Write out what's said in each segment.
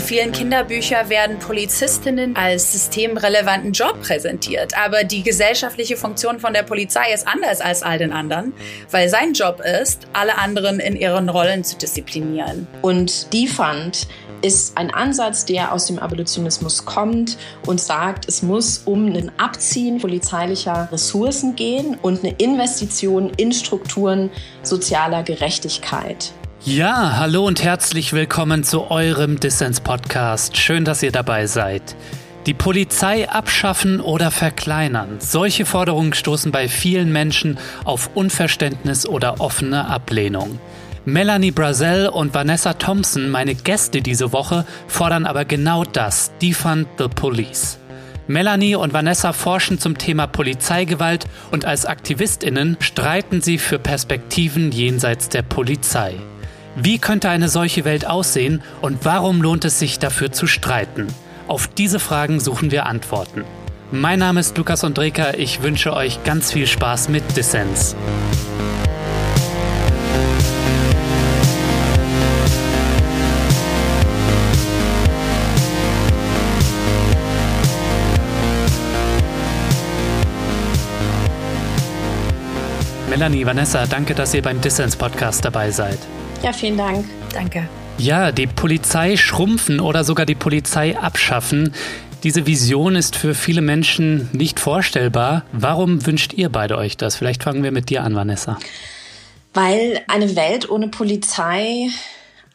In vielen Kinderbüchern werden Polizistinnen als systemrelevanten Job präsentiert. Aber die gesellschaftliche Funktion von der Polizei ist anders als all den anderen, weil sein Job ist, alle anderen in ihren Rollen zu disziplinieren. Und die fand, ist ein Ansatz, der aus dem Abolitionismus kommt und sagt, es muss um ein Abziehen polizeilicher Ressourcen gehen und eine Investition in Strukturen sozialer Gerechtigkeit. Ja, hallo und herzlich willkommen zu eurem Dissens-Podcast. Schön, dass ihr dabei seid. Die Polizei abschaffen oder verkleinern. Solche Forderungen stoßen bei vielen Menschen auf Unverständnis oder offene Ablehnung. Melanie Brazel und Vanessa Thompson, meine Gäste diese Woche, fordern aber genau das, Defund the Police. Melanie und Vanessa forschen zum Thema Polizeigewalt und als Aktivistinnen streiten sie für Perspektiven jenseits der Polizei. Wie könnte eine solche Welt aussehen und warum lohnt es sich dafür zu streiten? Auf diese Fragen suchen wir Antworten. Mein Name ist Lukas Andreka, ich wünsche euch ganz viel Spaß mit Dissens. Melanie, Vanessa, danke, dass ihr beim Dissens Podcast dabei seid. Ja, vielen Dank. Danke. Ja, die Polizei schrumpfen oder sogar die Polizei abschaffen. Diese Vision ist für viele Menschen nicht vorstellbar. Warum wünscht ihr beide euch das? Vielleicht fangen wir mit dir an, Vanessa. Weil eine Welt ohne Polizei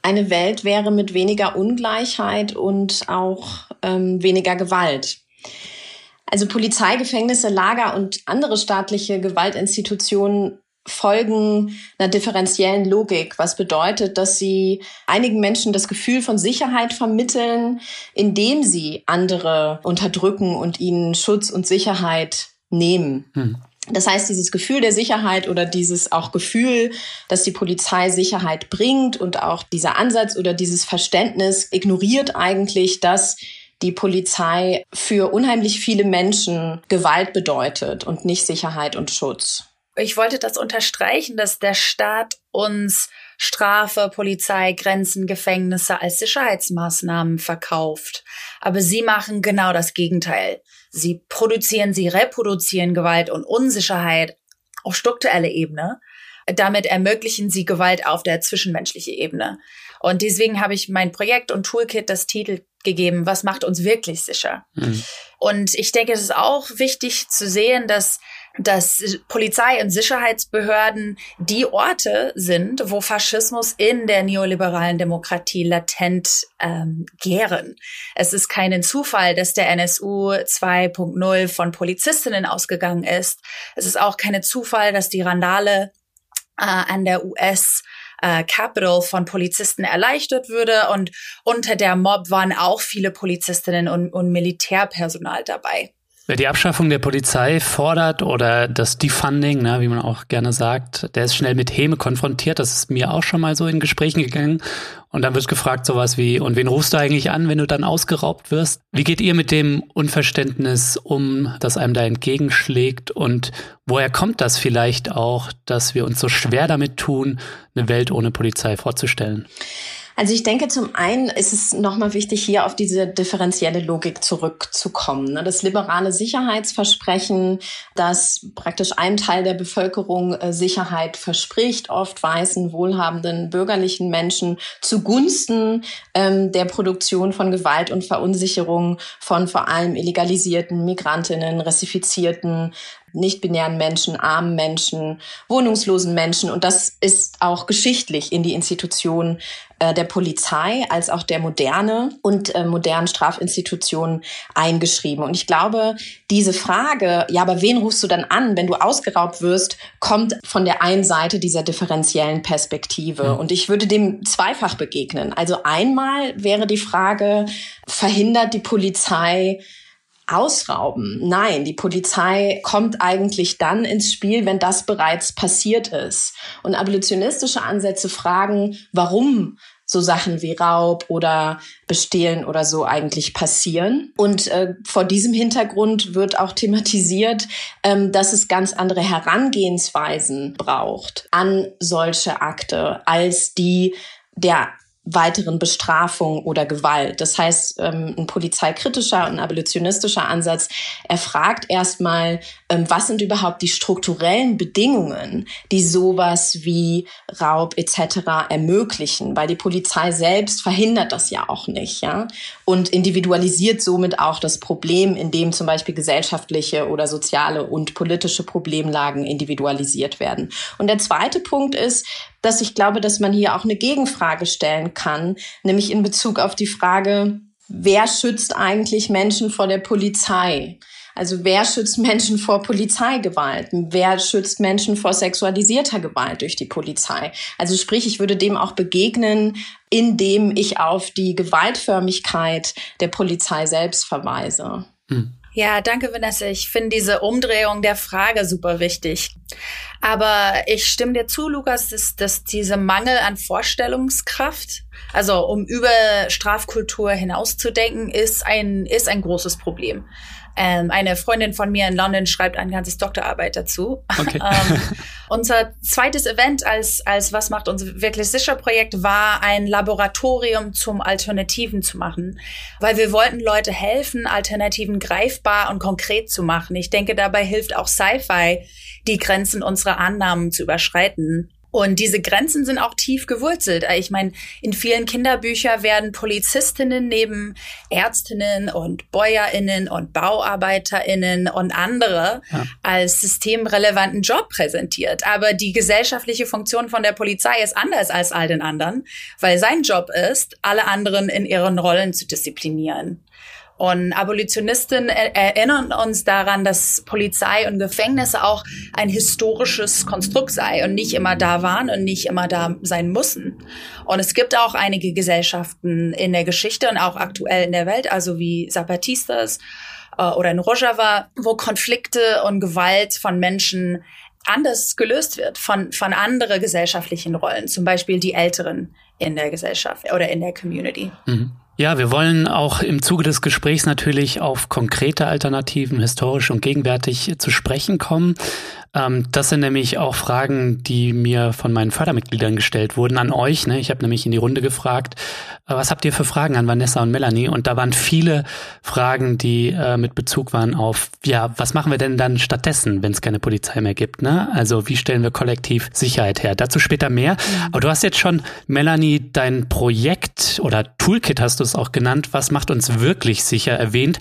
eine Welt wäre mit weniger Ungleichheit und auch ähm, weniger Gewalt. Also Polizei, Gefängnisse, Lager und andere staatliche Gewaltinstitutionen folgen einer differenziellen Logik, was bedeutet, dass sie einigen Menschen das Gefühl von Sicherheit vermitteln, indem sie andere unterdrücken und ihnen Schutz und Sicherheit nehmen. Hm. Das heißt, dieses Gefühl der Sicherheit oder dieses auch Gefühl, dass die Polizei Sicherheit bringt und auch dieser Ansatz oder dieses Verständnis ignoriert eigentlich, dass die Polizei für unheimlich viele Menschen Gewalt bedeutet und nicht Sicherheit und Schutz. Ich wollte das unterstreichen, dass der Staat uns Strafe, Polizei, Grenzen, Gefängnisse als Sicherheitsmaßnahmen verkauft. Aber sie machen genau das Gegenteil. Sie produzieren, sie reproduzieren Gewalt und Unsicherheit auf struktureller Ebene. Damit ermöglichen sie Gewalt auf der zwischenmenschlichen Ebene. Und deswegen habe ich mein Projekt und Toolkit das Titel gegeben, was macht uns wirklich sicher. Mhm. Und ich denke, es ist auch wichtig zu sehen, dass dass Polizei und Sicherheitsbehörden die Orte sind, wo Faschismus in der neoliberalen Demokratie latent ähm, gären. Es ist keinen Zufall, dass der NSU 2.0 von Polizistinnen ausgegangen ist. Es ist auch kein Zufall, dass die Randale äh, an der US äh, Capital von Polizisten erleichtert würde. Und unter der Mob waren auch viele Polizistinnen und, und Militärpersonal dabei. Wer die Abschaffung der Polizei fordert oder das Defunding, ne, wie man auch gerne sagt, der ist schnell mit Häme konfrontiert. Das ist mir auch schon mal so in Gesprächen gegangen. Und dann wird gefragt sowas wie, und wen rufst du eigentlich an, wenn du dann ausgeraubt wirst? Wie geht ihr mit dem Unverständnis um, das einem da entgegenschlägt? Und woher kommt das vielleicht auch, dass wir uns so schwer damit tun, eine Welt ohne Polizei vorzustellen? Also ich denke, zum einen ist es nochmal wichtig, hier auf diese differenzielle Logik zurückzukommen. Ne? Das liberale Sicherheitsversprechen, das praktisch einem Teil der Bevölkerung äh, Sicherheit verspricht, oft weißen, wohlhabenden, bürgerlichen Menschen zugunsten ähm, der Produktion von Gewalt und Verunsicherung von vor allem illegalisierten Migrantinnen, Rassifizierten, nicht-binären Menschen, armen Menschen, wohnungslosen Menschen. Und das ist auch geschichtlich in die Institution äh, der Polizei als auch der moderne und äh, modernen Strafinstitutionen eingeschrieben. Und ich glaube, diese Frage, ja, aber wen rufst du dann an, wenn du ausgeraubt wirst, kommt von der einen Seite dieser differenziellen Perspektive. Mhm. Und ich würde dem zweifach begegnen. Also einmal wäre die Frage, verhindert die Polizei ausrauben. Nein, die Polizei kommt eigentlich dann ins Spiel, wenn das bereits passiert ist. Und abolitionistische Ansätze fragen, warum so Sachen wie Raub oder Bestehlen oder so eigentlich passieren. Und äh, vor diesem Hintergrund wird auch thematisiert, ähm, dass es ganz andere Herangehensweisen braucht an solche Akte als die der weiteren Bestrafung oder Gewalt. Das heißt, ähm, ein polizeikritischer und abolitionistischer Ansatz, er fragt erstmal, ähm, was sind überhaupt die strukturellen Bedingungen, die sowas wie Raub etc. ermöglichen, weil die Polizei selbst verhindert das ja auch nicht, ja, und individualisiert somit auch das Problem, in dem zum Beispiel gesellschaftliche oder soziale und politische Problemlagen individualisiert werden. Und der zweite Punkt ist, dass ich glaube, dass man hier auch eine Gegenfrage stellen kann, nämlich in Bezug auf die Frage, wer schützt eigentlich Menschen vor der Polizei? Also wer schützt Menschen vor Polizeigewalt? Wer schützt Menschen vor sexualisierter Gewalt durch die Polizei? Also sprich, ich würde dem auch begegnen, indem ich auf die Gewaltförmigkeit der Polizei selbst verweise. Hm. Ja, danke, Vanessa. Ich finde diese Umdrehung der Frage super wichtig. Aber ich stimme dir zu, Lukas, dass, dass diese Mangel an Vorstellungskraft, also um über Strafkultur hinauszudenken, ist ein, ist ein großes Problem. Ähm, eine Freundin von mir in London schreibt ein ganzes Doktorarbeit dazu. Okay. ähm, unser zweites Event als, als Was macht uns wirklich sicher Projekt war ein Laboratorium zum Alternativen zu machen, weil wir wollten Leute helfen, Alternativen greifbar und konkret zu machen. Ich denke, dabei hilft auch Sci-Fi, die Grenzen unserer Annahmen zu überschreiten. Und diese Grenzen sind auch tief gewurzelt. Ich meine, in vielen Kinderbüchern werden Polizistinnen neben Ärztinnen und Bäuerinnen und Bauarbeiterinnen und andere ja. als systemrelevanten Job präsentiert. Aber die gesellschaftliche Funktion von der Polizei ist anders als all den anderen, weil sein Job ist, alle anderen in ihren Rollen zu disziplinieren. Und Abolitionisten erinnern uns daran, dass Polizei und Gefängnisse auch ein historisches Konstrukt sei und nicht immer da waren und nicht immer da sein müssen. Und es gibt auch einige Gesellschaften in der Geschichte und auch aktuell in der Welt, also wie Zapatistas äh, oder in Rojava, wo Konflikte und Gewalt von Menschen anders gelöst wird von, von anderen gesellschaftlichen Rollen, zum Beispiel die Älteren in der Gesellschaft oder in der Community. Mhm. Ja, wir wollen auch im Zuge des Gesprächs natürlich auf konkrete Alternativen, historisch und gegenwärtig zu sprechen kommen. Ähm, das sind nämlich auch Fragen, die mir von meinen Fördermitgliedern gestellt wurden an euch. Ne? Ich habe nämlich in die Runde gefragt, äh, was habt ihr für Fragen an Vanessa und Melanie? Und da waren viele Fragen, die äh, mit Bezug waren auf, ja, was machen wir denn dann stattdessen, wenn es keine Polizei mehr gibt? Ne? Also wie stellen wir kollektiv Sicherheit her? Dazu später mehr. Mhm. Aber du hast jetzt schon, Melanie, dein Projekt oder Toolkit hast du es auch genannt, was macht uns wirklich sicher erwähnt.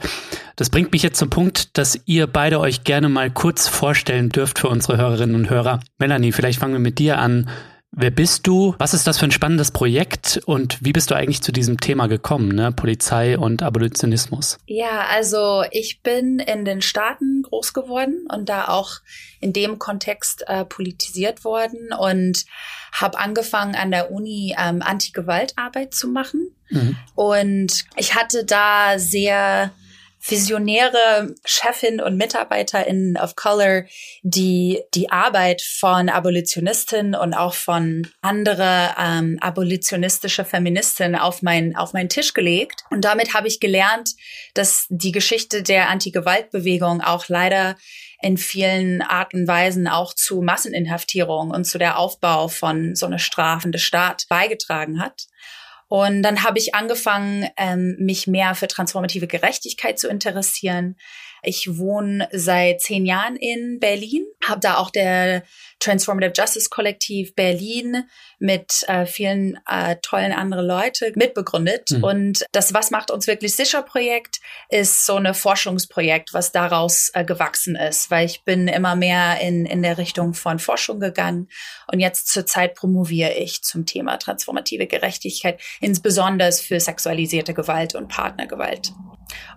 Das bringt mich jetzt zum Punkt, dass ihr beide euch gerne mal kurz vorstellen dürft für unsere Hörerinnen und Hörer. Melanie, vielleicht fangen wir mit dir an. Wer bist du? Was ist das für ein spannendes Projekt? Und wie bist du eigentlich zu diesem Thema gekommen, ne? Polizei und Abolitionismus? Ja, also ich bin in den Staaten groß geworden und da auch in dem Kontext äh, politisiert worden und habe angefangen an der Uni ähm, Anti-Gewaltarbeit zu machen. Mhm. Und ich hatte da sehr visionäre Chefin und Mitarbeiterin of Color, die die Arbeit von Abolitionistinnen und auch von andere ähm, abolitionistische Feministinnen auf mein auf meinen Tisch gelegt. Und damit habe ich gelernt, dass die Geschichte der Anti-Gewalt-Bewegung auch leider in vielen Arten und Weisen auch zu Masseninhaftierung und zu der Aufbau von so einer strafende Staat beigetragen hat. Und dann habe ich angefangen, ähm, mich mehr für transformative Gerechtigkeit zu interessieren. Ich wohne seit zehn Jahren in Berlin, habe da auch der Transformative Justice Kollektiv Berlin mit äh, vielen äh, tollen anderen Leute mitbegründet. Mhm. Und das Was macht uns wirklich sicher Projekt ist so eine Forschungsprojekt, was daraus äh, gewachsen ist, weil ich bin immer mehr in, in der Richtung von Forschung gegangen. Und jetzt zurzeit promoviere ich zum Thema transformative Gerechtigkeit, insbesondere für sexualisierte Gewalt und Partnergewalt.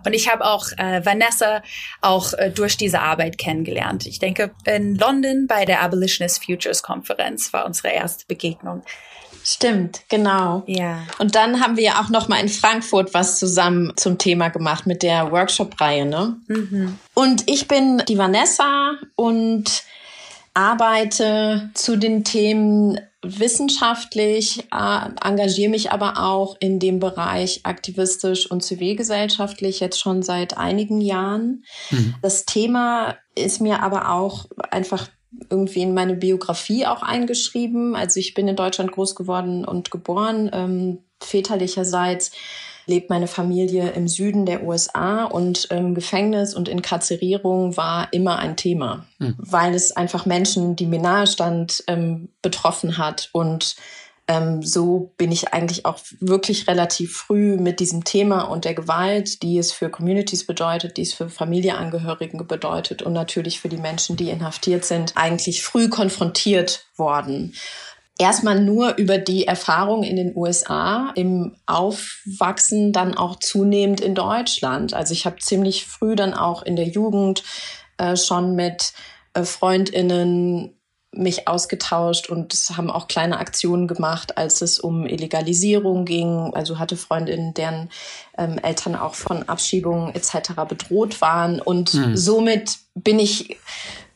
Und ich habe auch äh, Vanessa auch äh, durch diese Arbeit kennengelernt. Ich denke, in London bei der Abolitionist Futures Konferenz war unsere erste Begegnung. Stimmt, genau. Ja. Und dann haben wir auch noch mal in Frankfurt was zusammen zum Thema gemacht mit der Workshop-Reihe, ne? Mhm. Und ich bin die Vanessa und arbeite zu den Themen wissenschaftlich, äh, engagiere mich aber auch in dem Bereich aktivistisch und zivilgesellschaftlich jetzt schon seit einigen Jahren. Mhm. Das Thema ist mir aber auch einfach irgendwie in meine Biografie auch eingeschrieben. Also ich bin in Deutschland groß geworden und geboren. Ähm, väterlicherseits lebt meine Familie im Süden der USA und ähm, Gefängnis und Inkarzerierung war immer ein Thema, hm. weil es einfach Menschen, die mir nahe stand, ähm, betroffen hat und ähm, so bin ich eigentlich auch wirklich relativ früh mit diesem Thema und der Gewalt, die es für Communities bedeutet, die es für Familienangehörigen bedeutet und natürlich für die Menschen, die inhaftiert sind, eigentlich früh konfrontiert worden erstmal nur über die Erfahrung in den USA, im Aufwachsen dann auch zunehmend in Deutschland. Also ich habe ziemlich früh dann auch in der Jugend äh, schon mit äh, Freundinnen mich ausgetauscht und haben auch kleine Aktionen gemacht, als es um Illegalisierung ging. Also hatte Freundinnen, deren ähm, Eltern auch von Abschiebungen etc. bedroht waren. Und mhm. somit bin ich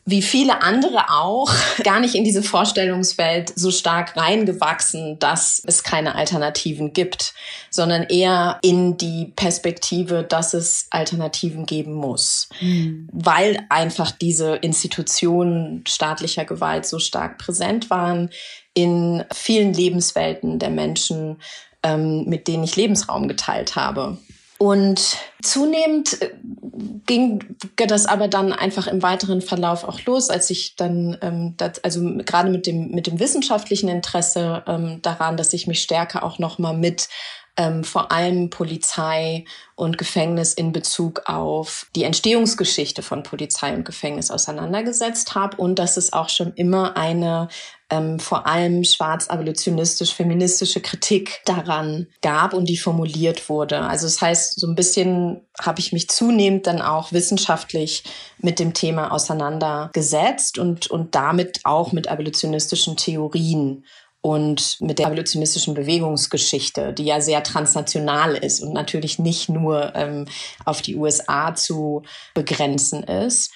wie viele andere auch, gar nicht in diese Vorstellungswelt so stark reingewachsen, dass es keine Alternativen gibt, sondern eher in die Perspektive, dass es Alternativen geben muss, mhm. weil einfach diese Institutionen staatlicher Gewalt so stark präsent waren in vielen Lebenswelten der Menschen, ähm, mit denen ich Lebensraum geteilt habe. Und zunehmend äh, ging das aber dann einfach im weiteren Verlauf auch los, als ich dann, ähm, das, also gerade mit dem, mit dem wissenschaftlichen Interesse ähm, daran, dass ich mich stärker auch nochmal mit ähm, vor allem Polizei und Gefängnis in Bezug auf die Entstehungsgeschichte von Polizei und Gefängnis auseinandergesetzt habe. Und dass es auch schon immer eine ähm, vor allem schwarz-abolitionistisch-feministische Kritik daran gab und die formuliert wurde. Also das heißt, so ein bisschen habe ich mich zunehmend dann auch wissenschaftlich mit dem Thema auseinandergesetzt und, und damit auch mit abolitionistischen Theorien und mit der evolutionistischen Bewegungsgeschichte, die ja sehr transnational ist und natürlich nicht nur ähm, auf die USA zu begrenzen ist.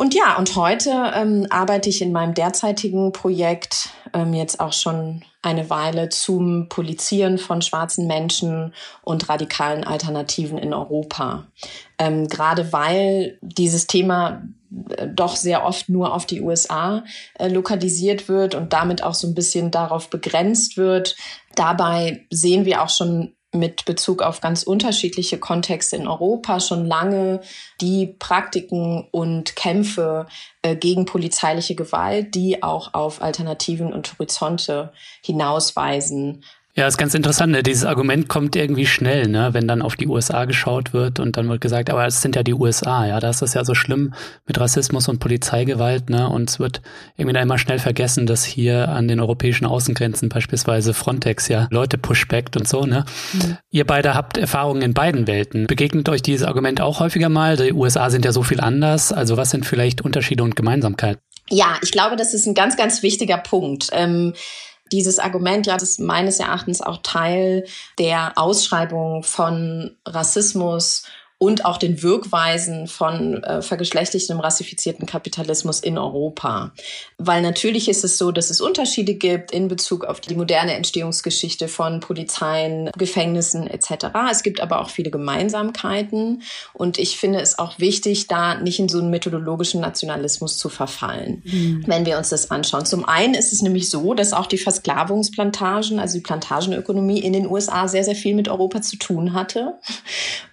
Und ja, und heute ähm, arbeite ich in meinem derzeitigen Projekt ähm, jetzt auch schon eine Weile zum Polizieren von schwarzen Menschen und radikalen Alternativen in Europa. Ähm, gerade weil dieses Thema äh, doch sehr oft nur auf die USA äh, lokalisiert wird und damit auch so ein bisschen darauf begrenzt wird. Dabei sehen wir auch schon mit Bezug auf ganz unterschiedliche Kontexte in Europa schon lange die Praktiken und Kämpfe äh, gegen polizeiliche Gewalt, die auch auf Alternativen und Horizonte hinausweisen, ja, ist ganz interessant. Ne? Dieses Argument kommt irgendwie schnell, ne? wenn dann auf die USA geschaut wird und dann wird gesagt, aber es sind ja die USA, ja, da ist das ja so schlimm mit Rassismus und Polizeigewalt, ne? Und es wird irgendwie da immer schnell vergessen, dass hier an den europäischen Außengrenzen beispielsweise Frontex ja Leute pushbackt und so, ne? Mhm. Ihr beide habt Erfahrungen in beiden Welten. Begegnet euch dieses Argument auch häufiger mal? Die USA sind ja so viel anders. Also was sind vielleicht Unterschiede und Gemeinsamkeiten? Ja, ich glaube, das ist ein ganz, ganz wichtiger Punkt. Ähm, dieses Argument, ja, das ist meines Erachtens auch Teil der Ausschreibung von Rassismus und auch den Wirkweisen von äh, vergeschlechtlichtem rassifizierten Kapitalismus in Europa. Weil natürlich ist es so, dass es Unterschiede gibt in Bezug auf die moderne Entstehungsgeschichte von Polizeien, Gefängnissen etc. Es gibt aber auch viele Gemeinsamkeiten und ich finde es auch wichtig, da nicht in so einen methodologischen Nationalismus zu verfallen, mhm. wenn wir uns das anschauen. Zum einen ist es nämlich so, dass auch die Versklavungsplantagen, also die Plantagenökonomie in den USA sehr, sehr viel mit Europa zu tun hatte.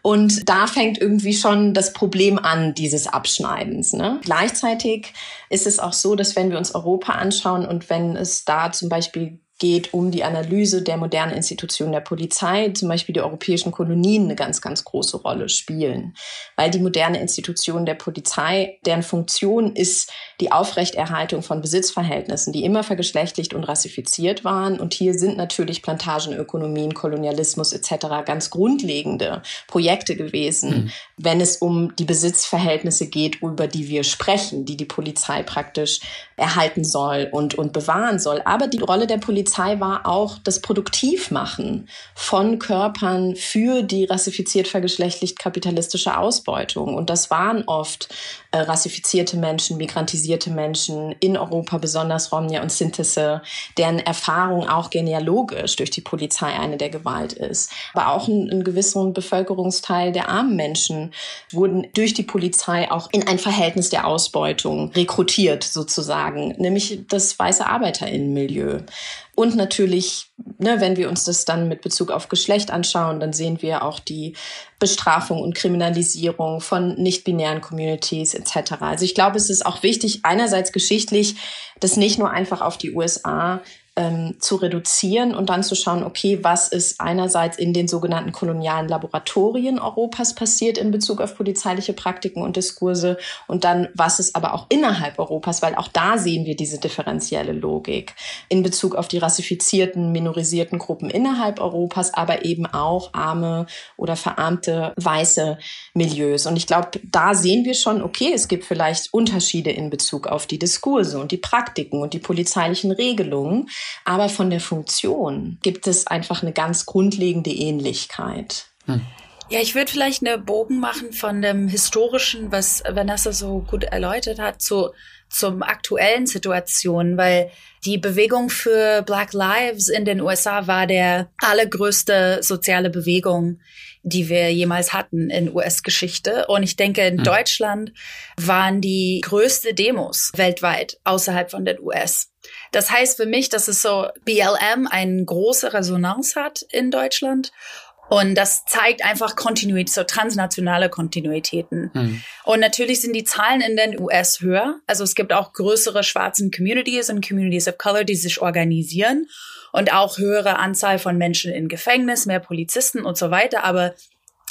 Und da fängt irgendwie schon das Problem an, dieses Abschneidens. Ne? Gleichzeitig ist es auch so, dass wenn wir uns Europa anschauen und wenn es da zum Beispiel geht um die Analyse der modernen Institutionen der Polizei, zum Beispiel die europäischen Kolonien, eine ganz, ganz große Rolle spielen. Weil die moderne Institution der Polizei, deren Funktion ist die Aufrechterhaltung von Besitzverhältnissen, die immer vergeschlechtlicht und rassifiziert waren. Und hier sind natürlich Plantagenökonomien, Kolonialismus etc. ganz grundlegende Projekte gewesen, mhm. wenn es um die Besitzverhältnisse geht, über die wir sprechen, die die Polizei praktisch erhalten soll und, und bewahren soll. Aber die Rolle der Polizei war auch das Produktivmachen von Körpern für die rassifiziert vergeschlechtlicht kapitalistische Ausbeutung. Und das waren oft äh, rassifizierte Menschen, migrantisierte Menschen in Europa, besonders Romnia und Synthese, deren Erfahrung auch genealogisch durch die Polizei eine der Gewalt ist. Aber auch ein, ein gewissen Bevölkerungsteil der armen Menschen wurden durch die Polizei auch in ein Verhältnis der Ausbeutung rekrutiert sozusagen sagen, nämlich das weiße Arbeiterinnenmilieu. Und natürlich, ne, wenn wir uns das dann mit Bezug auf Geschlecht anschauen, dann sehen wir auch die Bestrafung und Kriminalisierung von nicht-binären Communities etc. Also ich glaube, es ist auch wichtig, einerseits geschichtlich, das nicht nur einfach auf die USA ähm, zu reduzieren und dann zu schauen, okay, was ist einerseits in den sogenannten kolonialen Laboratorien Europas passiert in Bezug auf polizeiliche Praktiken und Diskurse und dann, was ist aber auch innerhalb Europas, weil auch da sehen wir diese differenzielle Logik in Bezug auf die rassifizierten, minorisierten Gruppen innerhalb Europas, aber eben auch arme oder verarmte weiße Milieus. Und ich glaube, da sehen wir schon, okay, es gibt vielleicht Unterschiede in Bezug auf die Diskurse und die Praktiken und die polizeilichen Regelungen. Aber von der Funktion gibt es einfach eine ganz grundlegende Ähnlichkeit. Hm. Ja, ich würde vielleicht eine Bogen machen von dem historischen, was Vanessa so gut erläutert hat, zu zum aktuellen Situation, weil die Bewegung für Black Lives in den USA war der allergrößte soziale Bewegung, die wir jemals hatten in US-Geschichte. Und ich denke, in hm. Deutschland waren die größte Demos weltweit außerhalb von den US. Das heißt für mich, dass es so BLM eine große Resonanz hat in Deutschland. Und das zeigt einfach Kontinuität, so transnationale Kontinuitäten. Mhm. Und natürlich sind die Zahlen in den US höher. Also es gibt auch größere schwarzen Communities und Communities of Color, die sich organisieren und auch höhere Anzahl von Menschen in Gefängnis, mehr Polizisten und so weiter. Aber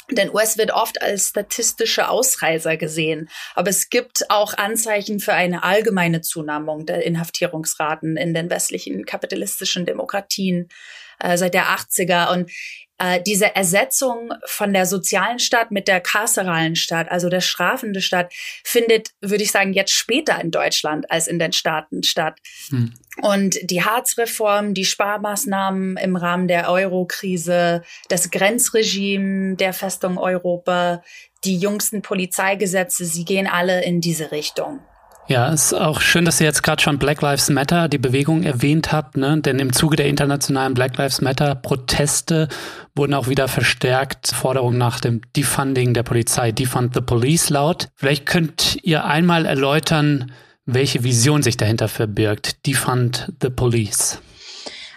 denn US wird oft als statistische Ausreißer gesehen. Aber es gibt auch Anzeichen für eine allgemeine Zunahmung der Inhaftierungsraten in den westlichen kapitalistischen Demokratien äh, seit der 80er. Und äh, diese Ersetzung von der sozialen Stadt mit der karceralen Stadt, also der strafende Stadt, findet, würde ich sagen, jetzt später in Deutschland als in den Staaten statt. Hm. Und die Harzreform, die Sparmaßnahmen im Rahmen der Euro-Krise, das Grenzregime der Festung Europa, die jüngsten Polizeigesetze, sie gehen alle in diese Richtung. Ja, ist auch schön, dass ihr jetzt gerade schon Black Lives Matter, die Bewegung erwähnt habt, ne? denn im Zuge der internationalen Black Lives Matter Proteste wurden auch wieder verstärkt Forderungen nach dem Defunding der Polizei, Defund the Police laut. Vielleicht könnt ihr einmal erläutern, welche Vision sich dahinter verbirgt. Defund the Police.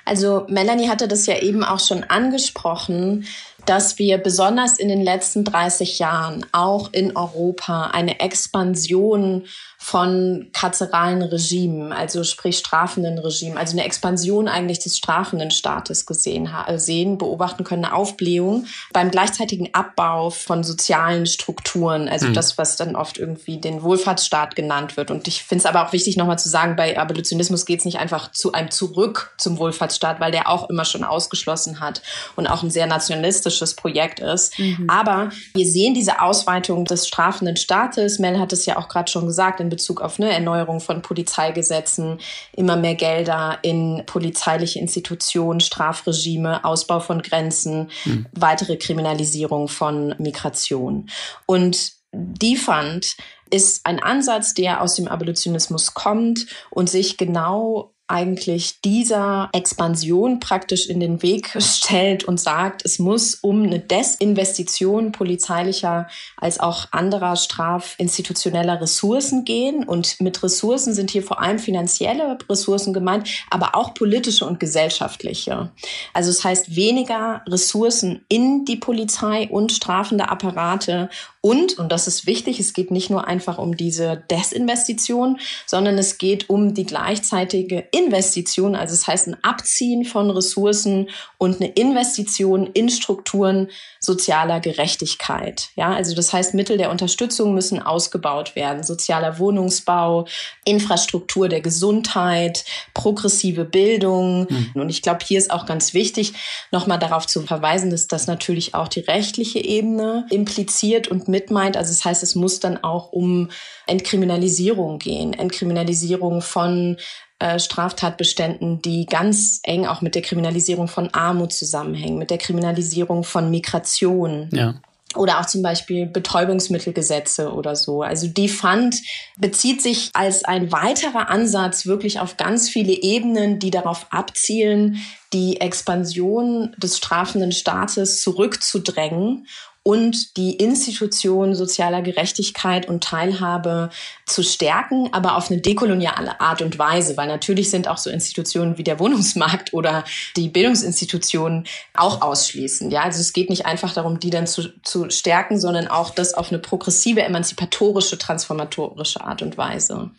Also Melanie hatte das ja eben auch schon angesprochen dass wir besonders in den letzten 30 Jahren auch in Europa eine Expansion von karzeralen Regimen, also sprich strafenden Regimen, also eine Expansion eigentlich des strafenden Staates gesehen äh, sehen, beobachten können, eine Aufblähung beim gleichzeitigen Abbau von sozialen Strukturen, also mhm. das, was dann oft irgendwie den Wohlfahrtsstaat genannt wird. Und ich finde es aber auch wichtig, nochmal zu sagen, bei Abolitionismus geht es nicht einfach zu einem Zurück zum Wohlfahrtsstaat, weil der auch immer schon ausgeschlossen hat und auch ein sehr nationalistisches Projekt ist. Mhm. Aber wir sehen diese Ausweitung des strafenden Staates. Mel hat es ja auch gerade schon gesagt, in Bezug auf eine Erneuerung von Polizeigesetzen, immer mehr Gelder in polizeiliche Institutionen, Strafregime, Ausbau von Grenzen, mhm. weitere Kriminalisierung von Migration. Und die Fund ist ein Ansatz, der aus dem Abolitionismus kommt und sich genau eigentlich dieser Expansion praktisch in den Weg stellt und sagt, es muss um eine Desinvestition polizeilicher als auch anderer strafinstitutioneller Ressourcen gehen. Und mit Ressourcen sind hier vor allem finanzielle Ressourcen gemeint, aber auch politische und gesellschaftliche. Also es heißt weniger Ressourcen in die Polizei und strafende Apparate und, und das ist wichtig, es geht nicht nur einfach um diese Desinvestition, sondern es geht um die gleichzeitige Investition, also es heißt ein Abziehen von Ressourcen und eine Investition in Strukturen sozialer Gerechtigkeit. Ja, also das heißt, Mittel der Unterstützung müssen ausgebaut werden. Sozialer Wohnungsbau, Infrastruktur der Gesundheit, progressive Bildung. Mhm. Und ich glaube, hier ist auch ganz wichtig, nochmal darauf zu verweisen, dass das natürlich auch die rechtliche Ebene impliziert und mit meint. Also das heißt, es muss dann auch um Entkriminalisierung gehen, Entkriminalisierung von äh, Straftatbeständen, die ganz eng auch mit der Kriminalisierung von Armut zusammenhängen, mit der Kriminalisierung von Migration. Ja. Oder auch zum Beispiel Betäubungsmittelgesetze oder so. Also die Fund bezieht sich als ein weiterer Ansatz wirklich auf ganz viele Ebenen, die darauf abzielen, die Expansion des strafenden Staates zurückzudrängen und die Institution sozialer Gerechtigkeit und Teilhabe zu stärken, aber auf eine dekoloniale Art und Weise, weil natürlich sind auch so Institutionen wie der Wohnungsmarkt oder die Bildungsinstitutionen auch ausschließend. Ja, also es geht nicht einfach darum, die dann zu, zu stärken, sondern auch das auf eine progressive, emanzipatorische, transformatorische Art und Weise.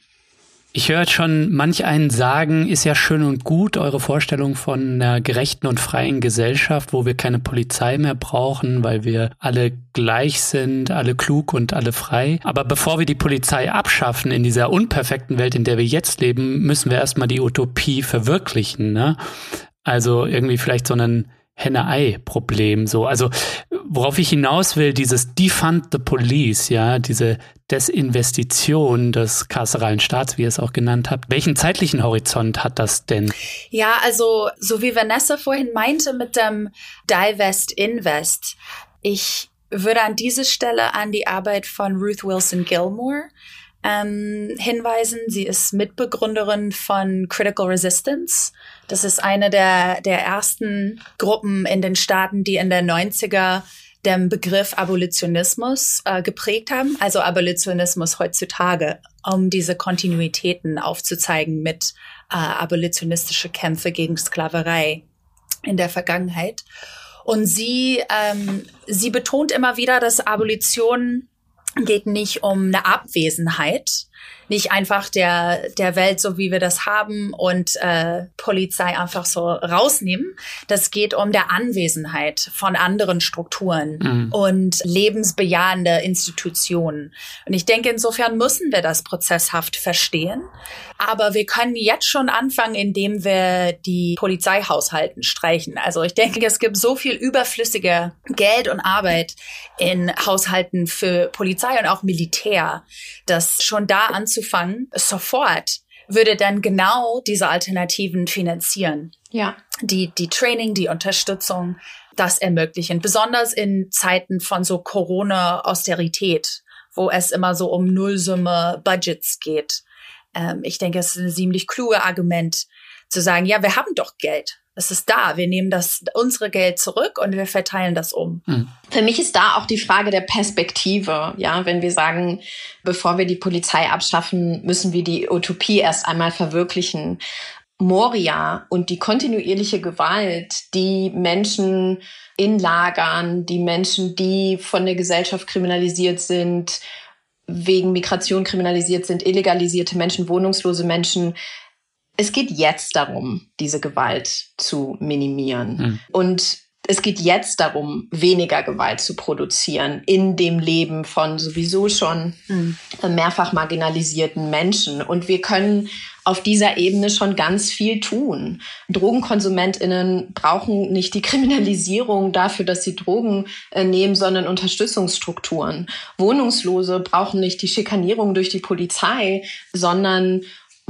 Ich höre schon manch einen sagen, ist ja schön und gut, eure Vorstellung von einer gerechten und freien Gesellschaft, wo wir keine Polizei mehr brauchen, weil wir alle gleich sind, alle klug und alle frei. Aber bevor wir die Polizei abschaffen in dieser unperfekten Welt, in der wir jetzt leben, müssen wir erstmal die Utopie verwirklichen. Ne? Also irgendwie vielleicht so einen Henne-Ei-Problem. So, also worauf ich hinaus will, dieses Defund the Police, ja, diese Desinvestition des karceralen Staats, wie ihr es auch genannt habt. Welchen zeitlichen Horizont hat das denn? Ja, also so wie Vanessa vorhin meinte mit dem Divest Invest, ich würde an dieser Stelle an die Arbeit von Ruth Wilson Gilmore ähm, hinweisen. Sie ist Mitbegründerin von Critical Resistance. Das ist eine der, der ersten Gruppen in den Staaten, die in der 90er den Begriff Abolitionismus äh, geprägt haben, also Abolitionismus heutzutage, um diese Kontinuitäten aufzuzeigen mit äh, abolitionistische Kämpfe gegen Sklaverei in der Vergangenheit. Und sie, ähm, sie betont immer wieder, dass Abolition geht nicht um eine Abwesenheit, nicht einfach der, der Welt, so wie wir das haben und äh, Polizei einfach so rausnehmen. Das geht um der Anwesenheit von anderen Strukturen mhm. und lebensbejahende Institutionen. Und ich denke, insofern müssen wir das prozesshaft verstehen. Aber wir können jetzt schon anfangen, indem wir die Polizeihaushalten streichen. Also ich denke, es gibt so viel überflüssige Geld und Arbeit in Haushalten für Polizei und auch Militär, dass schon da anzufangen, sofort würde dann genau diese Alternativen finanzieren. Ja. Die, die Training, die Unterstützung, das ermöglichen. Besonders in Zeiten von so Corona-Austerität, wo es immer so um Nullsumme Budgets geht. Ähm, ich denke, es ist ein ziemlich kluge Argument zu sagen, ja, wir haben doch Geld. Es ist da. Wir nehmen das unsere Geld zurück und wir verteilen das um. Hm. Für mich ist da auch die Frage der Perspektive. Ja, wenn wir sagen, bevor wir die Polizei abschaffen, müssen wir die Utopie erst einmal verwirklichen. Moria und die kontinuierliche Gewalt, die Menschen in Lagern, die Menschen, die von der Gesellschaft kriminalisiert sind, wegen Migration kriminalisiert sind, illegalisierte Menschen, wohnungslose Menschen, es geht jetzt darum, diese Gewalt zu minimieren. Mhm. Und es geht jetzt darum, weniger Gewalt zu produzieren in dem Leben von sowieso schon mhm. mehrfach marginalisierten Menschen. Und wir können auf dieser Ebene schon ganz viel tun. Drogenkonsumentinnen brauchen nicht die Kriminalisierung dafür, dass sie Drogen äh, nehmen, sondern Unterstützungsstrukturen. Wohnungslose brauchen nicht die Schikanierung durch die Polizei, sondern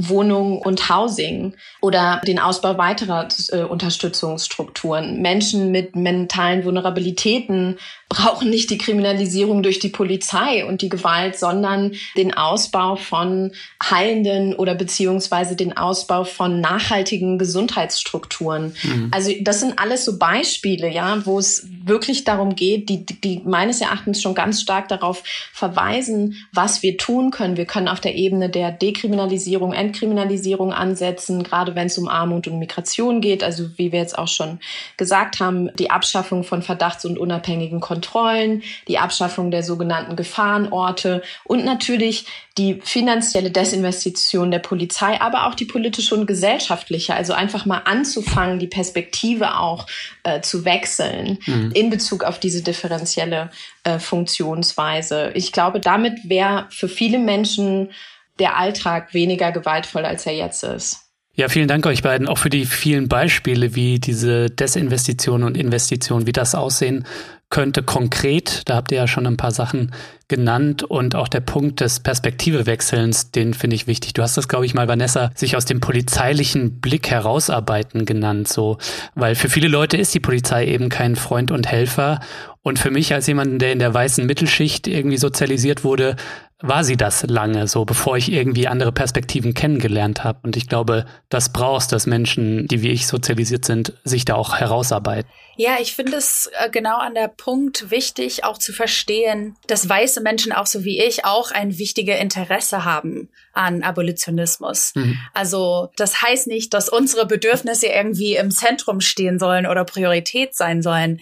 Wohnung und Housing oder den Ausbau weiterer äh, Unterstützungsstrukturen. Menschen mit mentalen Vulnerabilitäten brauchen nicht die Kriminalisierung durch die Polizei und die Gewalt, sondern den Ausbau von heilenden oder beziehungsweise den Ausbau von nachhaltigen Gesundheitsstrukturen. Mhm. Also das sind alles so Beispiele, ja, wo es wirklich darum geht, die, die meines Erachtens schon ganz stark darauf verweisen, was wir tun können. Wir können auf der Ebene der Dekriminalisierung, Entkriminalisierung ansetzen, gerade wenn es um Armut und Migration geht. Also wie wir jetzt auch schon gesagt haben, die Abschaffung von Verdachts- und unabhängigen Kontrollen Kontrollen, die Abschaffung der sogenannten Gefahrenorte und natürlich die finanzielle Desinvestition der Polizei, aber auch die politische und gesellschaftliche. Also einfach mal anzufangen, die Perspektive auch äh, zu wechseln mhm. in Bezug auf diese differenzielle äh, Funktionsweise. Ich glaube, damit wäre für viele Menschen der Alltag weniger gewaltvoll, als er jetzt ist. Ja, vielen Dank euch beiden auch für die vielen Beispiele, wie diese Desinvestition und Investition, wie das aussehen könnte konkret. Da habt ihr ja schon ein paar Sachen genannt und auch der Punkt des Perspektivewechselns, den finde ich wichtig. Du hast das, glaube ich, mal, Vanessa, sich aus dem polizeilichen Blick herausarbeiten genannt, so, weil für viele Leute ist die Polizei eben kein Freund und Helfer Und für mich als jemanden, der in der weißen Mittelschicht irgendwie sozialisiert wurde, war sie das lange, so bevor ich irgendwie andere Perspektiven kennengelernt habe. Und ich glaube, das brauchst, dass Menschen, die wie ich sozialisiert sind, sich da auch herausarbeiten. Ja, ich finde es äh, genau an der Punkt wichtig, auch zu verstehen, dass weiße Menschen auch so wie ich auch ein wichtiges Interesse haben an Abolitionismus. Mhm. Also das heißt nicht, dass unsere Bedürfnisse irgendwie im Zentrum stehen sollen oder Priorität sein sollen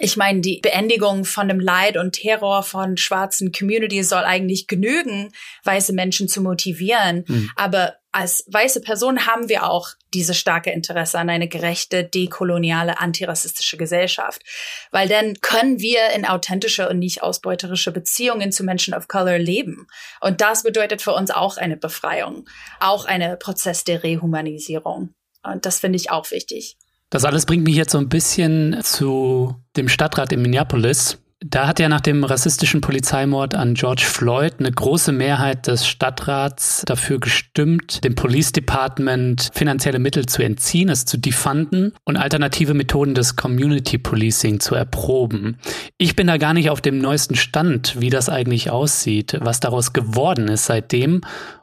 ich meine, die Beendigung von dem Leid und Terror von schwarzen Communities soll eigentlich genügen, weiße Menschen zu motivieren. Mhm. Aber als weiße Person haben wir auch diese starke Interesse an eine gerechte, dekoloniale, antirassistische Gesellschaft. Weil dann können wir in authentische und nicht ausbeuterische Beziehungen zu Menschen of Color leben. Und das bedeutet für uns auch eine Befreiung, auch eine Prozess der Rehumanisierung. Und das finde ich auch wichtig. Das alles bringt mich jetzt so ein bisschen zu dem Stadtrat in Minneapolis. Da hat ja nach dem rassistischen Polizeimord an George Floyd eine große Mehrheit des Stadtrats dafür gestimmt, dem Police Department finanzielle Mittel zu entziehen, es zu defunden und alternative Methoden des Community Policing zu erproben. Ich bin da gar nicht auf dem neuesten Stand, wie das eigentlich aussieht, was daraus geworden ist seitdem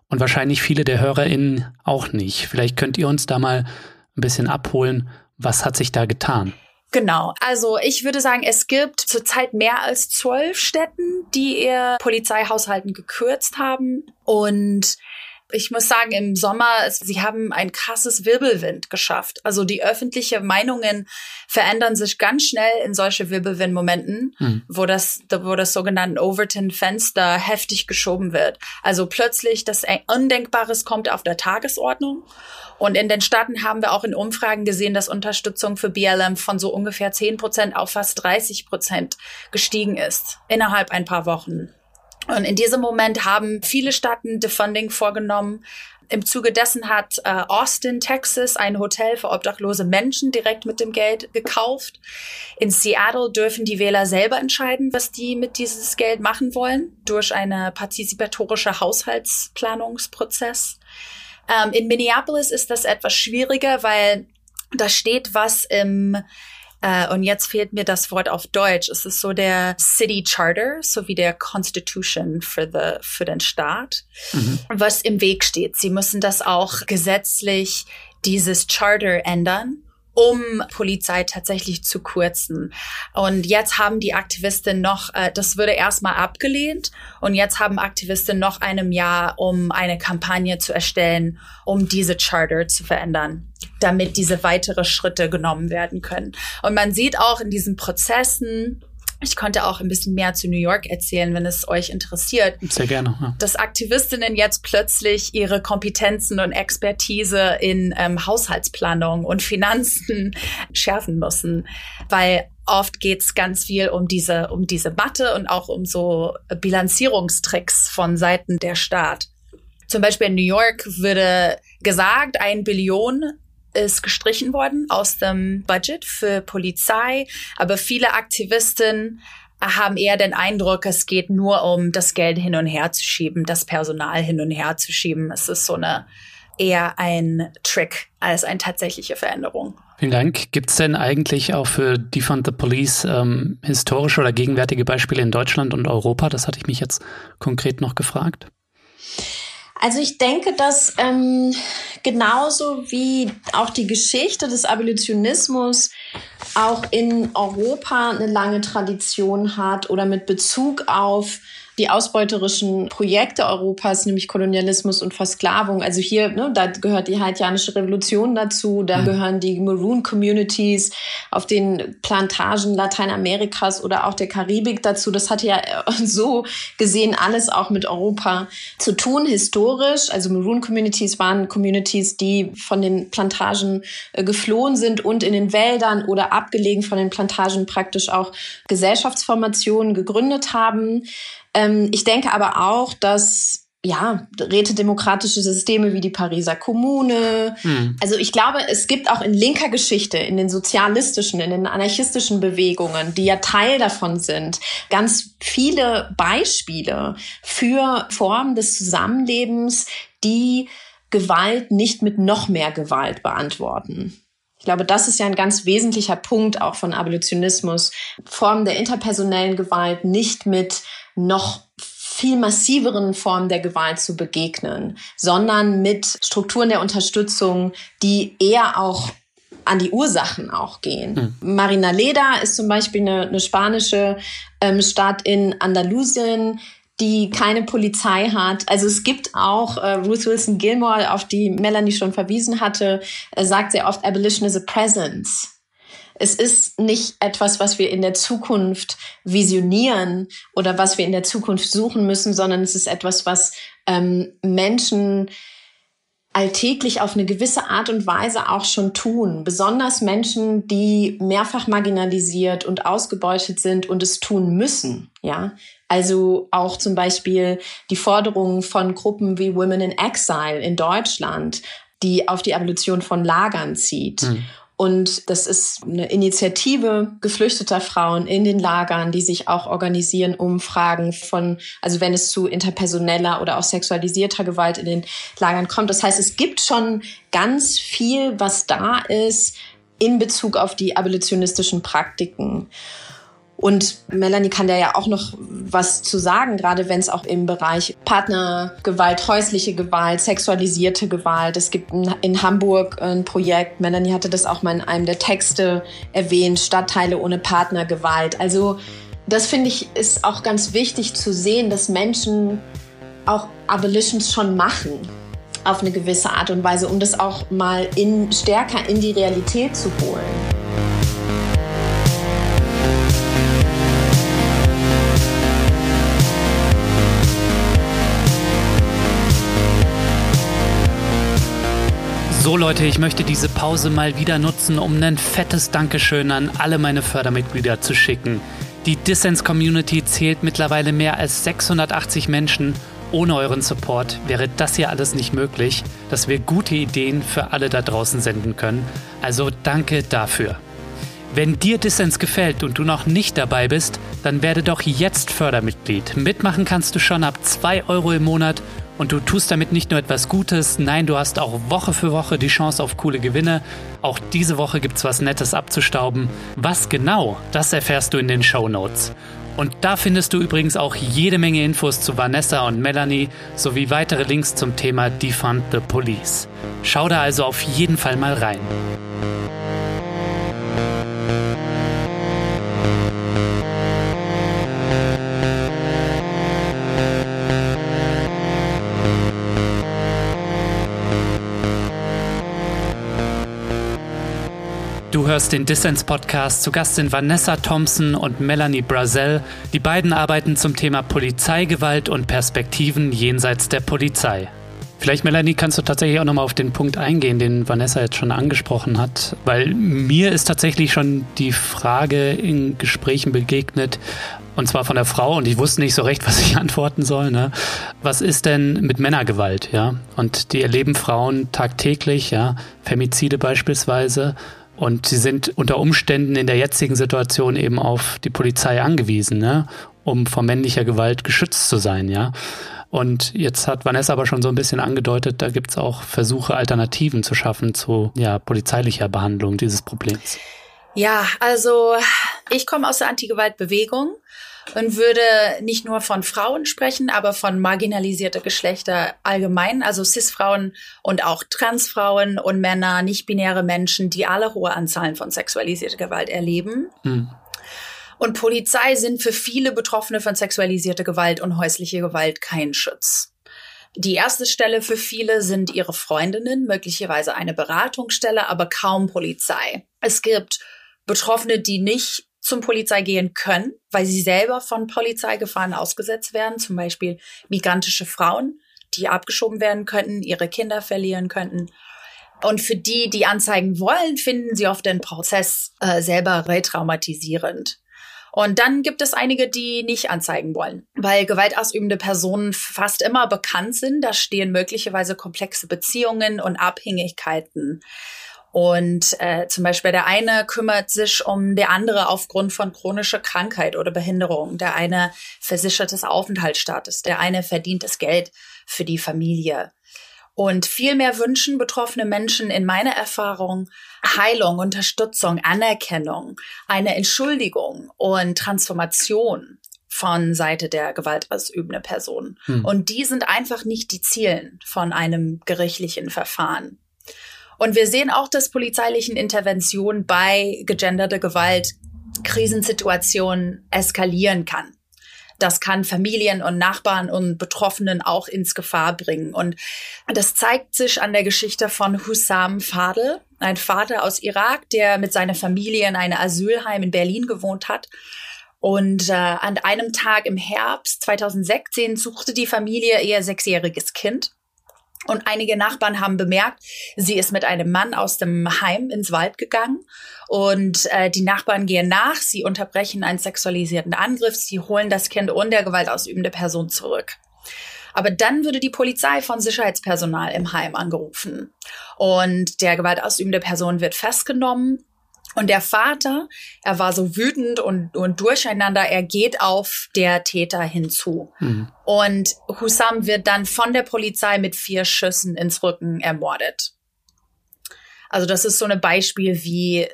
und wahrscheinlich viele der HörerInnen auch nicht. Vielleicht könnt ihr uns da mal ein bisschen abholen, was hat sich da getan? Genau. Also ich würde sagen, es gibt zurzeit mehr als zwölf Städten, die ihr Polizeihaushalten gekürzt haben. Und ich muss sagen, im Sommer, sie haben ein krasses Wirbelwind geschafft. Also die öffentliche Meinungen verändern sich ganz schnell in solche Wirbelwindmomenten, mhm. wo das, wo das sogenannte Overton-Fenster heftig geschoben wird. Also plötzlich das Undenkbares kommt auf der Tagesordnung und in den Staaten haben wir auch in Umfragen gesehen, dass Unterstützung für BLM von so ungefähr 10 Prozent auf fast 30 Prozent gestiegen ist innerhalb ein paar Wochen. Und in diesem Moment haben viele Staaten Defunding vorgenommen. Im Zuge dessen hat äh, Austin, Texas, ein Hotel für obdachlose Menschen direkt mit dem Geld gekauft. In Seattle dürfen die Wähler selber entscheiden, was die mit dieses Geld machen wollen, durch eine partizipatorische Haushaltsplanungsprozess. Ähm, in Minneapolis ist das etwas schwieriger, weil da steht was im Uh, und jetzt fehlt mir das Wort auf Deutsch. Es ist so der City Charter, so wie der Constitution für, the, für den Staat, mhm. was im Weg steht. Sie müssen das auch gesetzlich dieses Charter ändern um Polizei tatsächlich zu kürzen. Und jetzt haben die Aktivisten noch, äh, das würde erstmal abgelehnt und jetzt haben Aktivisten noch einem Jahr, um eine Kampagne zu erstellen, um diese Charter zu verändern damit diese weitere Schritte genommen werden können. Und man sieht auch in diesen Prozessen, ich konnte auch ein bisschen mehr zu New York erzählen, wenn es euch interessiert. Sehr gerne. Ja. Dass Aktivistinnen jetzt plötzlich ihre Kompetenzen und Expertise in ähm, Haushaltsplanung und Finanzen schärfen müssen, weil oft geht's ganz viel um diese um diese Mathe und auch um so Bilanzierungstricks von Seiten der Staat. Zum Beispiel in New York würde gesagt, ein Billion ist gestrichen worden aus dem Budget für Polizei, aber viele Aktivisten haben eher den Eindruck, es geht nur um das Geld hin und her zu schieben, das Personal hin und her zu schieben. Es ist so eine eher ein Trick als eine tatsächliche Veränderung. Vielen Dank. Gibt es denn eigentlich auch für Defund the Police ähm, historische oder gegenwärtige Beispiele in Deutschland und Europa? Das hatte ich mich jetzt konkret noch gefragt. Also ich denke, dass ähm, genauso wie auch die Geschichte des Abolitionismus auch in Europa eine lange Tradition hat oder mit Bezug auf die ausbeuterischen Projekte Europas, nämlich Kolonialismus und Versklavung. Also hier, ne, da gehört die haitianische Revolution dazu, da mhm. gehören die Maroon Communities auf den Plantagen Lateinamerikas oder auch der Karibik dazu. Das hat ja äh, so gesehen alles auch mit Europa zu tun, historisch. Also Maroon Communities waren Communities, die von den Plantagen äh, geflohen sind und in den Wäldern oder abgelegen von den Plantagen praktisch auch Gesellschaftsformationen gegründet haben. Ähm, ich denke aber auch, dass ja, rätedemokratische Systeme wie die Pariser Kommune. Hm. Also ich glaube, es gibt auch in linker Geschichte, in den sozialistischen, in den anarchistischen Bewegungen, die ja Teil davon sind, ganz viele Beispiele für Formen des Zusammenlebens, die Gewalt nicht mit noch mehr Gewalt beantworten. Ich glaube, das ist ja ein ganz wesentlicher Punkt auch von Abolitionismus. Formen der interpersonellen Gewalt nicht mit noch viel massiveren Formen der Gewalt zu begegnen, sondern mit Strukturen der Unterstützung, die eher auch an die Ursachen auch gehen. Mhm. Marina Leda ist zum Beispiel eine, eine spanische ähm, Stadt in Andalusien, die keine Polizei hat. Also es gibt auch äh, Ruth Wilson Gilmore, auf die Melanie schon verwiesen hatte, äh, sagt sehr oft, Abolition is a presence. Es ist nicht etwas, was wir in der Zukunft visionieren oder was wir in der Zukunft suchen müssen, sondern es ist etwas, was ähm, Menschen alltäglich auf eine gewisse Art und Weise auch schon tun. Besonders Menschen, die mehrfach marginalisiert und ausgebeutet sind und es tun müssen. Ja, also auch zum Beispiel die Forderungen von Gruppen wie Women in Exile in Deutschland, die auf die Abolition von Lagern zieht. Mhm. Und das ist eine Initiative geflüchteter Frauen in den Lagern, die sich auch organisieren, um Fragen von, also wenn es zu interpersoneller oder auch sexualisierter Gewalt in den Lagern kommt. Das heißt, es gibt schon ganz viel, was da ist in Bezug auf die abolitionistischen Praktiken. Und Melanie kann da ja auch noch was zu sagen, gerade wenn es auch im Bereich Partnergewalt, häusliche Gewalt, sexualisierte Gewalt. Es gibt in Hamburg ein Projekt, Melanie hatte das auch mal in einem der Texte erwähnt, Stadtteile ohne Partnergewalt. Also das finde ich ist auch ganz wichtig zu sehen, dass Menschen auch Abolitions schon machen auf eine gewisse Art und Weise, um das auch mal in, stärker in die Realität zu holen. So Leute, ich möchte diese Pause mal wieder nutzen, um ein fettes Dankeschön an alle meine Fördermitglieder zu schicken. Die Dissens Community zählt mittlerweile mehr als 680 Menschen. Ohne euren Support wäre das hier alles nicht möglich, dass wir gute Ideen für alle da draußen senden können. Also danke dafür. Wenn dir Dissens gefällt und du noch nicht dabei bist, dann werde doch jetzt Fördermitglied. Mitmachen kannst du schon ab 2 Euro im Monat und du tust damit nicht nur etwas Gutes, nein, du hast auch Woche für Woche die Chance auf coole Gewinne. Auch diese Woche gibt's was Nettes abzustauben. Was genau, das erfährst du in den Show Notes. Und da findest du übrigens auch jede Menge Infos zu Vanessa und Melanie sowie weitere Links zum Thema Defund the Police. Schau da also auf jeden Fall mal rein. Du hörst den Dissens Podcast. Zu Gast sind Vanessa Thompson und Melanie Brazel. Die beiden arbeiten zum Thema Polizeigewalt und Perspektiven jenseits der Polizei. Vielleicht, Melanie, kannst du tatsächlich auch nochmal auf den Punkt eingehen, den Vanessa jetzt schon angesprochen hat, weil mir ist tatsächlich schon die Frage in Gesprächen begegnet, und zwar von der Frau, und ich wusste nicht so recht, was ich antworten soll. Ne? Was ist denn mit Männergewalt, ja? Und die erleben Frauen tagtäglich, ja, Femizide beispielsweise. Und sie sind unter Umständen in der jetzigen Situation eben auf die Polizei angewiesen, ne? um vor männlicher Gewalt geschützt zu sein, ja. Und jetzt hat Vanessa aber schon so ein bisschen angedeutet, da gibt's auch Versuche, Alternativen zu schaffen zu ja, polizeilicher Behandlung dieses Problems. Ja, also ich komme aus der Antigewaltbewegung und würde nicht nur von Frauen sprechen, aber von marginalisierte Geschlechter allgemein, also Cis-Frauen und auch Transfrauen und Männer, nicht-binäre Menschen, die alle hohe Anzahlen von sexualisierter Gewalt erleben. Mhm. Und Polizei sind für viele Betroffene von sexualisierter Gewalt und häuslicher Gewalt kein Schutz. Die erste Stelle für viele sind ihre Freundinnen, möglicherweise eine Beratungsstelle, aber kaum Polizei. Es gibt Betroffene, die nicht zum Polizei gehen können, weil sie selber von Polizeigefahren ausgesetzt werden, zum Beispiel migrantische Frauen, die abgeschoben werden könnten, ihre Kinder verlieren könnten. Und für die, die anzeigen wollen, finden sie oft den Prozess äh, selber retraumatisierend. Und dann gibt es einige, die nicht anzeigen wollen, weil gewaltausübende Personen fast immer bekannt sind. Da stehen möglicherweise komplexe Beziehungen und Abhängigkeiten und äh, zum Beispiel der eine kümmert sich um der andere aufgrund von chronischer Krankheit oder Behinderung. Der eine versichert des Aufenthaltsstatus. Der eine verdient das Geld für die Familie. Und vielmehr wünschen betroffene Menschen in meiner Erfahrung Heilung, Unterstützung, Anerkennung, eine Entschuldigung und Transformation von Seite der gewaltausübenden Person. Hm. Und die sind einfach nicht die Zielen von einem gerichtlichen Verfahren. Und wir sehen auch, dass polizeilichen Interventionen bei gegenderter Gewalt Krisensituationen eskalieren kann. Das kann Familien und Nachbarn und Betroffenen auch ins Gefahr bringen. Und das zeigt sich an der Geschichte von Hussam Fadel, ein Vater aus Irak, der mit seiner Familie in einem Asylheim in Berlin gewohnt hat. Und äh, an einem Tag im Herbst 2016 suchte die Familie ihr sechsjähriges Kind. Und einige Nachbarn haben bemerkt, sie ist mit einem Mann aus dem Heim ins Wald gegangen. Und äh, die Nachbarn gehen nach, sie unterbrechen einen sexualisierten Angriff, sie holen das Kind und der gewaltausübende Person zurück. Aber dann würde die Polizei von Sicherheitspersonal im Heim angerufen. Und der gewaltausübende Person wird festgenommen und der Vater, er war so wütend und, und durcheinander, er geht auf der Täter hinzu. Mhm. Und Hussam wird dann von der Polizei mit vier Schüssen ins Rücken ermordet. Also das ist so ein Beispiel, wie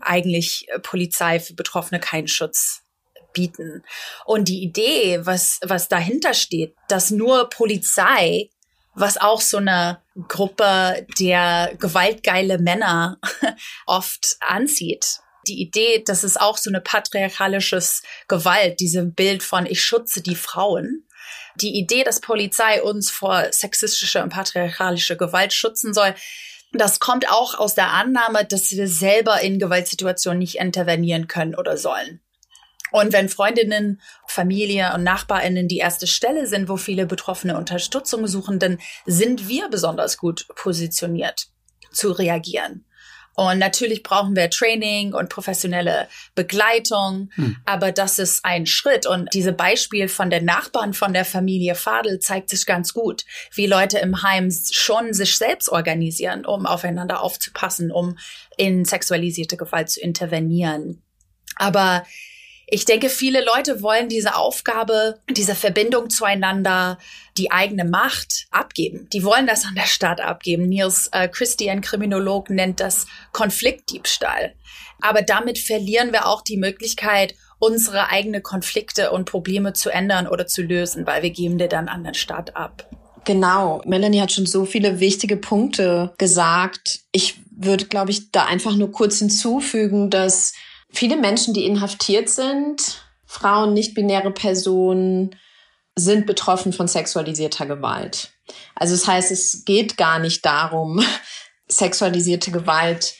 eigentlich Polizei für Betroffene keinen Schutz bieten. Und die Idee, was, was dahinter steht, dass nur Polizei was auch so eine Gruppe der gewaltgeile Männer oft anzieht. Die Idee, dass es auch so eine patriarchalisches Gewalt, diesem Bild von ich schütze die Frauen. Die Idee, dass Polizei uns vor sexistischer und patriarchalischer Gewalt schützen soll, das kommt auch aus der Annahme, dass wir selber in Gewaltsituationen nicht intervenieren können oder sollen. Und wenn Freundinnen, Familie und Nachbarinnen die erste Stelle sind, wo viele Betroffene Unterstützung suchen, dann sind wir besonders gut positioniert zu reagieren. Und natürlich brauchen wir Training und professionelle Begleitung, hm. aber das ist ein Schritt. Und diese Beispiel von den Nachbarn von der Familie Fadel zeigt sich ganz gut, wie Leute im Heim schon sich selbst organisieren, um aufeinander aufzupassen, um in sexualisierte Gewalt zu intervenieren. Aber ich denke, viele Leute wollen diese Aufgabe, diese Verbindung zueinander, die eigene Macht abgeben. Die wollen das an der Stadt abgeben. Niels äh, Christie, Kriminolog, nennt das Konfliktdiebstahl. Aber damit verlieren wir auch die Möglichkeit, unsere eigenen Konflikte und Probleme zu ändern oder zu lösen, weil wir geben die dann an den Staat ab. Genau. Melanie hat schon so viele wichtige Punkte gesagt. Ich würde, glaube ich, da einfach nur kurz hinzufügen, dass Viele Menschen, die inhaftiert sind, Frauen, nicht-binäre Personen, sind betroffen von sexualisierter Gewalt. Also das heißt, es geht gar nicht darum, sexualisierte Gewalt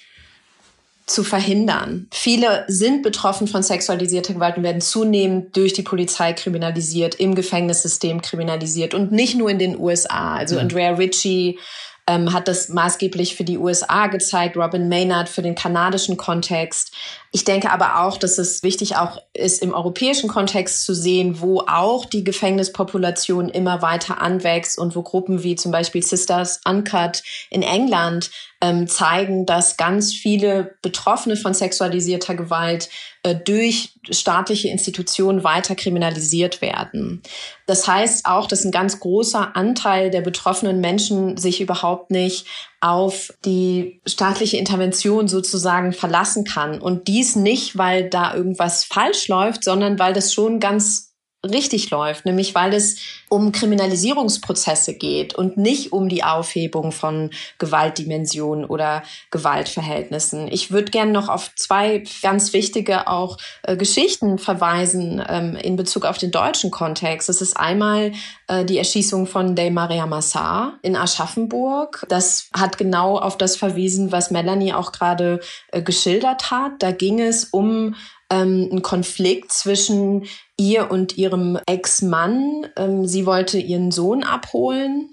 zu verhindern. Viele sind betroffen von sexualisierter Gewalt und werden zunehmend durch die Polizei kriminalisiert, im Gefängnissystem kriminalisiert und nicht nur in den USA. Also mhm. Andrea Ritchie ähm, hat das maßgeblich für die USA gezeigt, Robin Maynard für den kanadischen Kontext. Ich denke aber auch, dass es wichtig auch ist, im europäischen Kontext zu sehen, wo auch die Gefängnispopulation immer weiter anwächst und wo Gruppen wie zum Beispiel Sisters Uncut in England ähm, zeigen, dass ganz viele Betroffene von sexualisierter Gewalt äh, durch staatliche Institutionen weiter kriminalisiert werden. Das heißt auch, dass ein ganz großer Anteil der betroffenen Menschen sich überhaupt nicht auf die staatliche Intervention sozusagen verlassen kann. Und dies nicht, weil da irgendwas falsch läuft, sondern weil das schon ganz richtig läuft, nämlich weil es um Kriminalisierungsprozesse geht und nicht um die Aufhebung von Gewaltdimensionen oder Gewaltverhältnissen. Ich würde gerne noch auf zwei ganz wichtige auch äh, Geschichten verweisen ähm, in Bezug auf den deutschen Kontext. Das ist einmal äh, die Erschießung von Day Maria Massar in Aschaffenburg. Das hat genau auf das verwiesen, was Melanie auch gerade äh, geschildert hat. Da ging es um ähm, ein Konflikt zwischen ihr und ihrem Ex-Mann. Ähm, sie wollte ihren Sohn abholen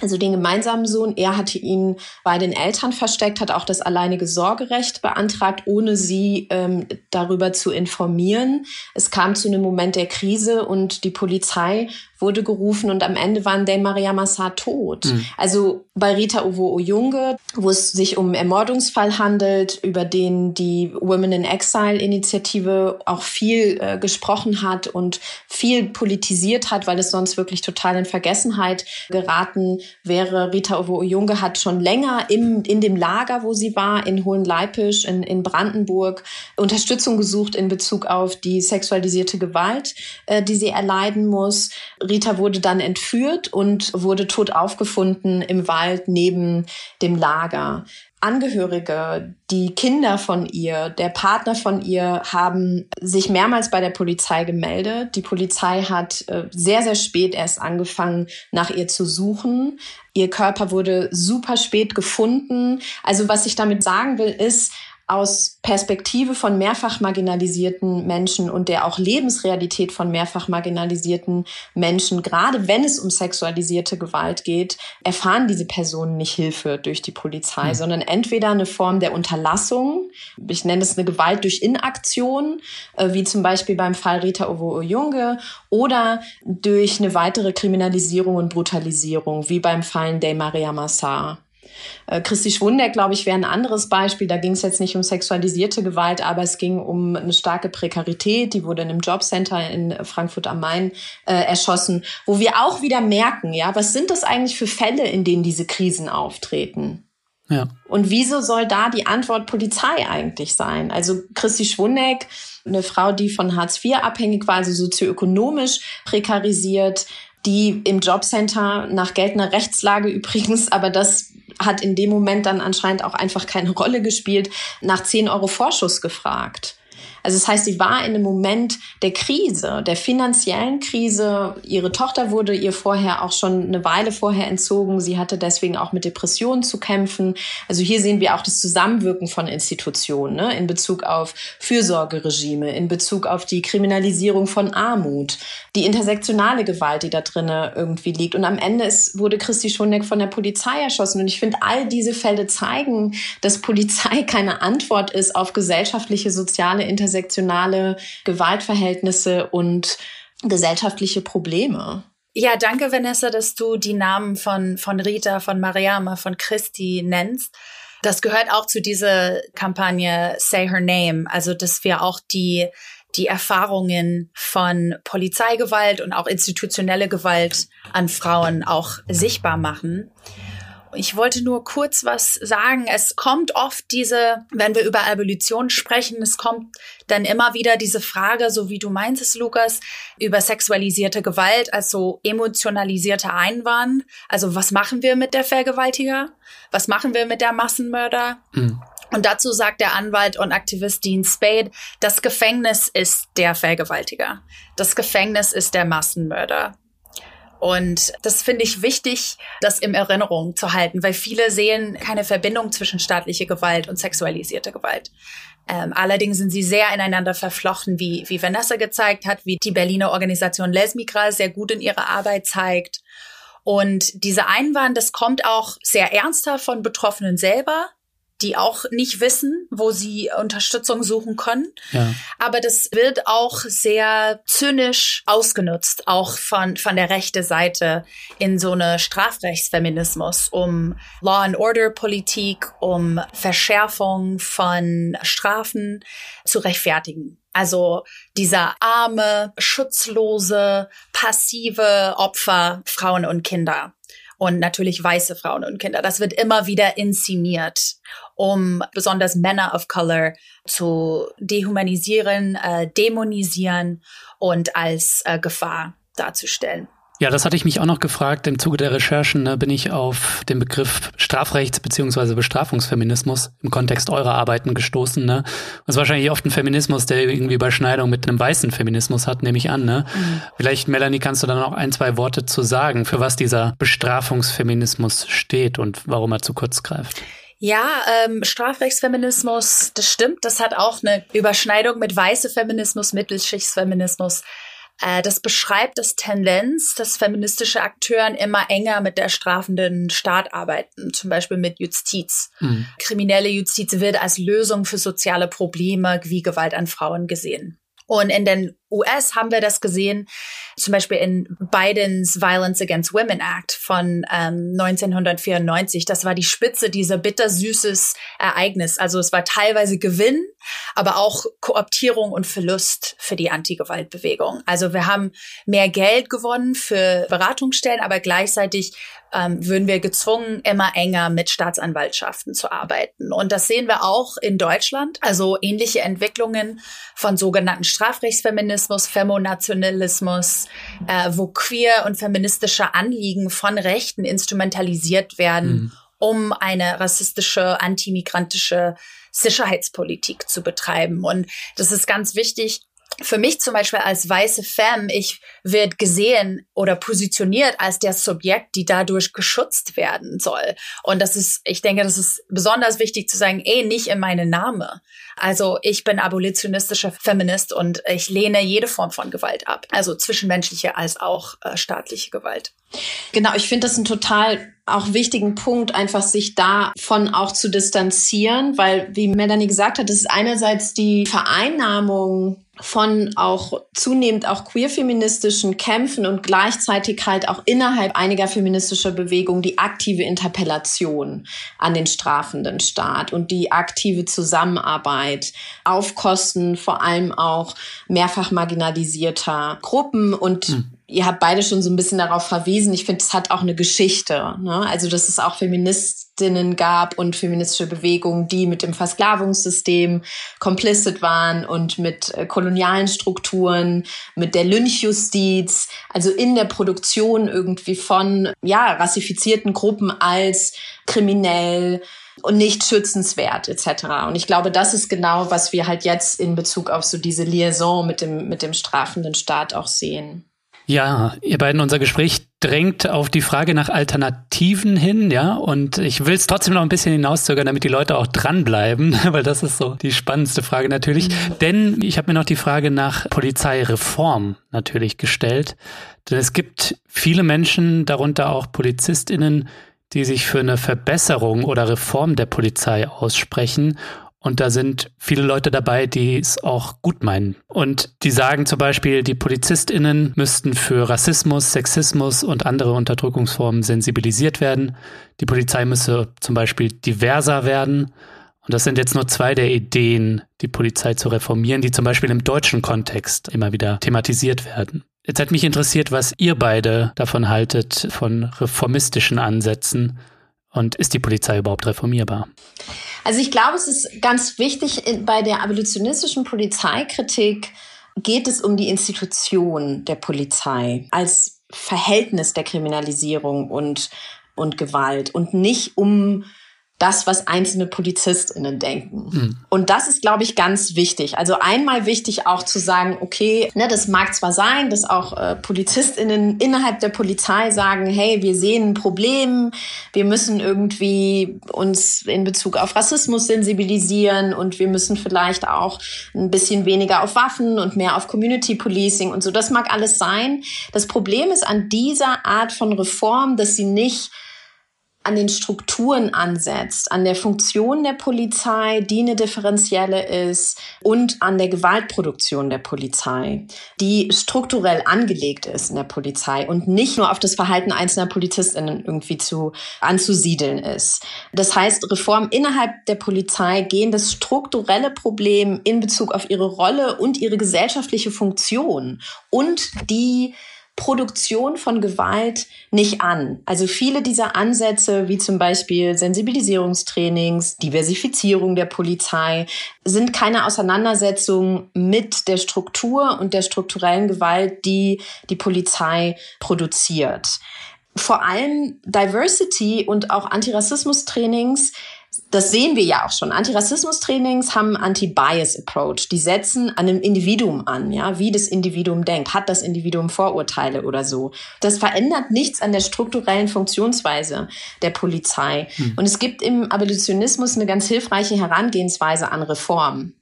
also den gemeinsamen Sohn. Er hatte ihn bei den Eltern versteckt, hat auch das alleinige Sorgerecht beantragt, ohne sie ähm, darüber zu informieren. Es kam zu einem Moment der Krise und die Polizei wurde gerufen und am Ende waren Dane Maria Massar tot. Mhm. Also bei Rita Uwo Oyunge, wo es sich um Ermordungsfall handelt, über den die Women in Exile Initiative auch viel äh, gesprochen hat und viel politisiert hat, weil es sonst wirklich total in Vergessenheit geraten wäre. Rita Uwo Oyunge hat schon länger im, in dem Lager, wo sie war, in Hohenleipisch, in, in Brandenburg, Unterstützung gesucht in Bezug auf die sexualisierte Gewalt, äh, die sie erleiden muss. Rita wurde dann entführt und wurde tot aufgefunden im Wald neben dem Lager. Angehörige, die Kinder von ihr, der Partner von ihr haben sich mehrmals bei der Polizei gemeldet. Die Polizei hat äh, sehr, sehr spät erst angefangen, nach ihr zu suchen. Ihr Körper wurde super spät gefunden. Also was ich damit sagen will, ist, aus Perspektive von mehrfach marginalisierten Menschen und der auch Lebensrealität von mehrfach marginalisierten Menschen, gerade wenn es um sexualisierte Gewalt geht, erfahren diese Personen nicht Hilfe durch die Polizei, mhm. sondern entweder eine Form der Unterlassung, ich nenne es eine Gewalt durch Inaktion, äh, wie zum Beispiel beim Fall Rita Ovo Oyunge, oder durch eine weitere Kriminalisierung und Brutalisierung, wie beim Fall de Maria Massar. Äh, Christi Schwundeck, glaube ich, wäre ein anderes Beispiel. Da ging es jetzt nicht um sexualisierte Gewalt, aber es ging um eine starke Prekarität. Die wurde in einem Jobcenter in Frankfurt am Main äh, erschossen, wo wir auch wieder merken, ja, was sind das eigentlich für Fälle, in denen diese Krisen auftreten? Ja. Und wieso soll da die Antwort Polizei eigentlich sein? Also Christi Schwundeck, eine Frau, die von Hartz IV abhängig war, also sozioökonomisch prekarisiert, die im Jobcenter nach geltender Rechtslage übrigens, aber das hat in dem Moment dann anscheinend auch einfach keine Rolle gespielt, nach 10 Euro Vorschuss gefragt. Also das heißt, sie war in einem Moment der Krise, der finanziellen Krise. Ihre Tochter wurde ihr vorher auch schon eine Weile vorher entzogen. Sie hatte deswegen auch mit Depressionen zu kämpfen. Also hier sehen wir auch das Zusammenwirken von Institutionen ne, in Bezug auf Fürsorgeregime, in Bezug auf die Kriminalisierung von Armut, die intersektionale Gewalt, die da drinnen irgendwie liegt. Und am Ende ist, wurde Christi Schoneck von der Polizei erschossen. Und ich finde, all diese Fälle zeigen, dass Polizei keine Antwort ist auf gesellschaftliche, soziale Intersektionen intersektionale Gewaltverhältnisse und gesellschaftliche Probleme. Ja, danke, Vanessa, dass du die Namen von, von Rita, von Mariama, von Christi nennst. Das gehört auch zu dieser Kampagne Say Her Name, also dass wir auch die die Erfahrungen von Polizeigewalt und auch institutionelle Gewalt an Frauen auch sichtbar machen. Ich wollte nur kurz was sagen. Es kommt oft diese, wenn wir über Abolition sprechen, es kommt dann immer wieder diese Frage, so wie du meintest, Lukas, über sexualisierte Gewalt, also emotionalisierte Einwand. Also was machen wir mit der Vergewaltiger? Was machen wir mit der Massenmörder? Mhm. Und dazu sagt der Anwalt und Aktivist Dean Spade, das Gefängnis ist der Vergewaltiger. Das Gefängnis ist der Massenmörder. Und das finde ich wichtig, das im Erinnerung zu halten, weil viele sehen keine Verbindung zwischen staatlicher Gewalt und sexualisierter Gewalt. Ähm, allerdings sind sie sehr ineinander verflochten, wie, wie Vanessa gezeigt hat, wie die Berliner Organisation Lesmigra sehr gut in ihrer Arbeit zeigt. Und dieser Einwand, das kommt auch sehr ernsthaft von Betroffenen selber die auch nicht wissen, wo sie Unterstützung suchen können. Ja. Aber das wird auch sehr zynisch ausgenutzt, auch von, von der rechten Seite in so eine Strafrechtsfeminismus, um Law and Order Politik, um Verschärfung von Strafen zu rechtfertigen. Also dieser arme, schutzlose, passive Opfer, Frauen und Kinder und natürlich weiße Frauen und Kinder. Das wird immer wieder inszeniert, um besonders Männer of Color zu dehumanisieren, äh, dämonisieren und als äh, Gefahr darzustellen. Ja, das hatte ich mich auch noch gefragt. Im Zuge der Recherchen ne, bin ich auf den Begriff Strafrechts- bzw. Bestrafungsfeminismus im Kontext eurer Arbeiten gestoßen. Ne? Das ist wahrscheinlich oft ein Feminismus, der irgendwie Überschneidung mit einem weißen Feminismus hat, nehme ich an. Ne? Mhm. Vielleicht, Melanie, kannst du da noch ein, zwei Worte zu sagen, für was dieser Bestrafungsfeminismus steht und warum er zu kurz greift. Ja, ähm, Strafrechtsfeminismus, das stimmt. Das hat auch eine Überschneidung mit weiße Feminismus, Mittelschichtsfeminismus. Äh, das beschreibt das Tendenz, dass feministische Akteuren immer enger mit der strafenden Staat arbeiten, zum Beispiel mit Justiz. Mhm. Kriminelle Justiz wird als Lösung für soziale Probleme wie Gewalt an Frauen gesehen. Und in den US haben wir das gesehen, zum Beispiel in Bidens Violence Against Women Act von ähm, 1994. Das war die Spitze dieser bittersüßes Ereignis. Also es war teilweise Gewinn, aber auch Kooptierung und Verlust für die Anti-Gewalt-Bewegung. Also wir haben mehr Geld gewonnen für Beratungsstellen, aber gleichzeitig ähm, würden wir gezwungen, immer enger mit Staatsanwaltschaften zu arbeiten. Und das sehen wir auch in Deutschland. Also ähnliche Entwicklungen von sogenannten Strafrechtsfeminismus, Femonationalismus, äh, wo queer und feministische Anliegen von Rechten instrumentalisiert werden, mhm. um eine rassistische, antimigrantische Sicherheitspolitik zu betreiben. Und das ist ganz wichtig, für mich zum Beispiel als weiße Femme, ich wird gesehen oder positioniert als der Subjekt, die dadurch geschützt werden soll. Und das ist, ich denke, das ist besonders wichtig zu sagen, eh, nicht in meine Name. Also ich bin abolitionistischer Feminist und ich lehne jede Form von Gewalt ab. Also zwischenmenschliche als auch äh, staatliche Gewalt. Genau, ich finde das einen total auch wichtigen Punkt, einfach sich davon auch zu distanzieren, weil, wie Melanie gesagt hat, das ist einerseits die Vereinnahmung von auch zunehmend auch queer-feministischen Kämpfen und gleichzeitig halt auch innerhalb einiger feministischer Bewegungen die aktive Interpellation an den strafenden Staat und die aktive Zusammenarbeit auf Kosten vor allem auch mehrfach marginalisierter Gruppen und hm ihr habt beide schon so ein bisschen darauf verwiesen. Ich finde, es hat auch eine Geschichte. Ne? Also, dass es auch Feministinnen gab und feministische Bewegungen, die mit dem Versklavungssystem complicit waren und mit äh, kolonialen Strukturen, mit der Lynchjustiz, also in der Produktion irgendwie von, ja, rassifizierten Gruppen als kriminell, und nicht schützenswert etc. Und ich glaube, das ist genau, was wir halt jetzt in Bezug auf so diese Liaison mit dem, mit dem strafenden Staat auch sehen. Ja, ihr beiden, unser Gespräch drängt auf die Frage nach Alternativen hin, ja, und ich will es trotzdem noch ein bisschen hinauszögern, damit die Leute auch dranbleiben, weil das ist so die spannendste Frage natürlich. Mhm. Denn ich habe mir noch die Frage nach Polizeireform natürlich gestellt. Denn es gibt viele Menschen, darunter auch PolizistInnen, die sich für eine Verbesserung oder Reform der Polizei aussprechen und da sind viele Leute dabei, die es auch gut meinen. Und die sagen zum Beispiel, die PolizistInnen müssten für Rassismus, Sexismus und andere Unterdrückungsformen sensibilisiert werden. Die Polizei müsse zum Beispiel diverser werden. Und das sind jetzt nur zwei der Ideen, die Polizei zu reformieren, die zum Beispiel im deutschen Kontext immer wieder thematisiert werden. Jetzt hat mich interessiert, was ihr beide davon haltet, von reformistischen Ansätzen. Und ist die Polizei überhaupt reformierbar? Also ich glaube, es ist ganz wichtig, bei der abolitionistischen Polizeikritik geht es um die Institution der Polizei als Verhältnis der Kriminalisierung und, und Gewalt und nicht um das, was einzelne PolizistInnen denken. Mhm. Und das ist, glaube ich, ganz wichtig. Also einmal wichtig auch zu sagen, okay, ne, das mag zwar sein, dass auch äh, PolizistInnen innerhalb der Polizei sagen, hey, wir sehen ein Problem, wir müssen irgendwie uns in Bezug auf Rassismus sensibilisieren und wir müssen vielleicht auch ein bisschen weniger auf Waffen und mehr auf Community Policing und so. Das mag alles sein. Das Problem ist an dieser Art von Reform, dass sie nicht an den Strukturen ansetzt, an der Funktion der Polizei, die eine differenzielle ist, und an der Gewaltproduktion der Polizei, die strukturell angelegt ist in der Polizei und nicht nur auf das Verhalten einzelner Polizistinnen irgendwie zu anzusiedeln ist. Das heißt, Reformen innerhalb der Polizei gehen das strukturelle Problem in Bezug auf ihre Rolle und ihre gesellschaftliche Funktion und die Produktion von Gewalt nicht an. Also viele dieser Ansätze, wie zum Beispiel Sensibilisierungstrainings, Diversifizierung der Polizei, sind keine Auseinandersetzung mit der Struktur und der strukturellen Gewalt, die die Polizei produziert. Vor allem Diversity und auch Antirassismus-Trainings das sehen wir ja auch schon. Antirassismus-Trainings haben Anti-Bias-Approach. Die setzen an einem Individuum an, ja, wie das Individuum denkt. Hat das Individuum Vorurteile oder so? Das verändert nichts an der strukturellen Funktionsweise der Polizei. Hm. Und es gibt im Abolitionismus eine ganz hilfreiche Herangehensweise an Reform.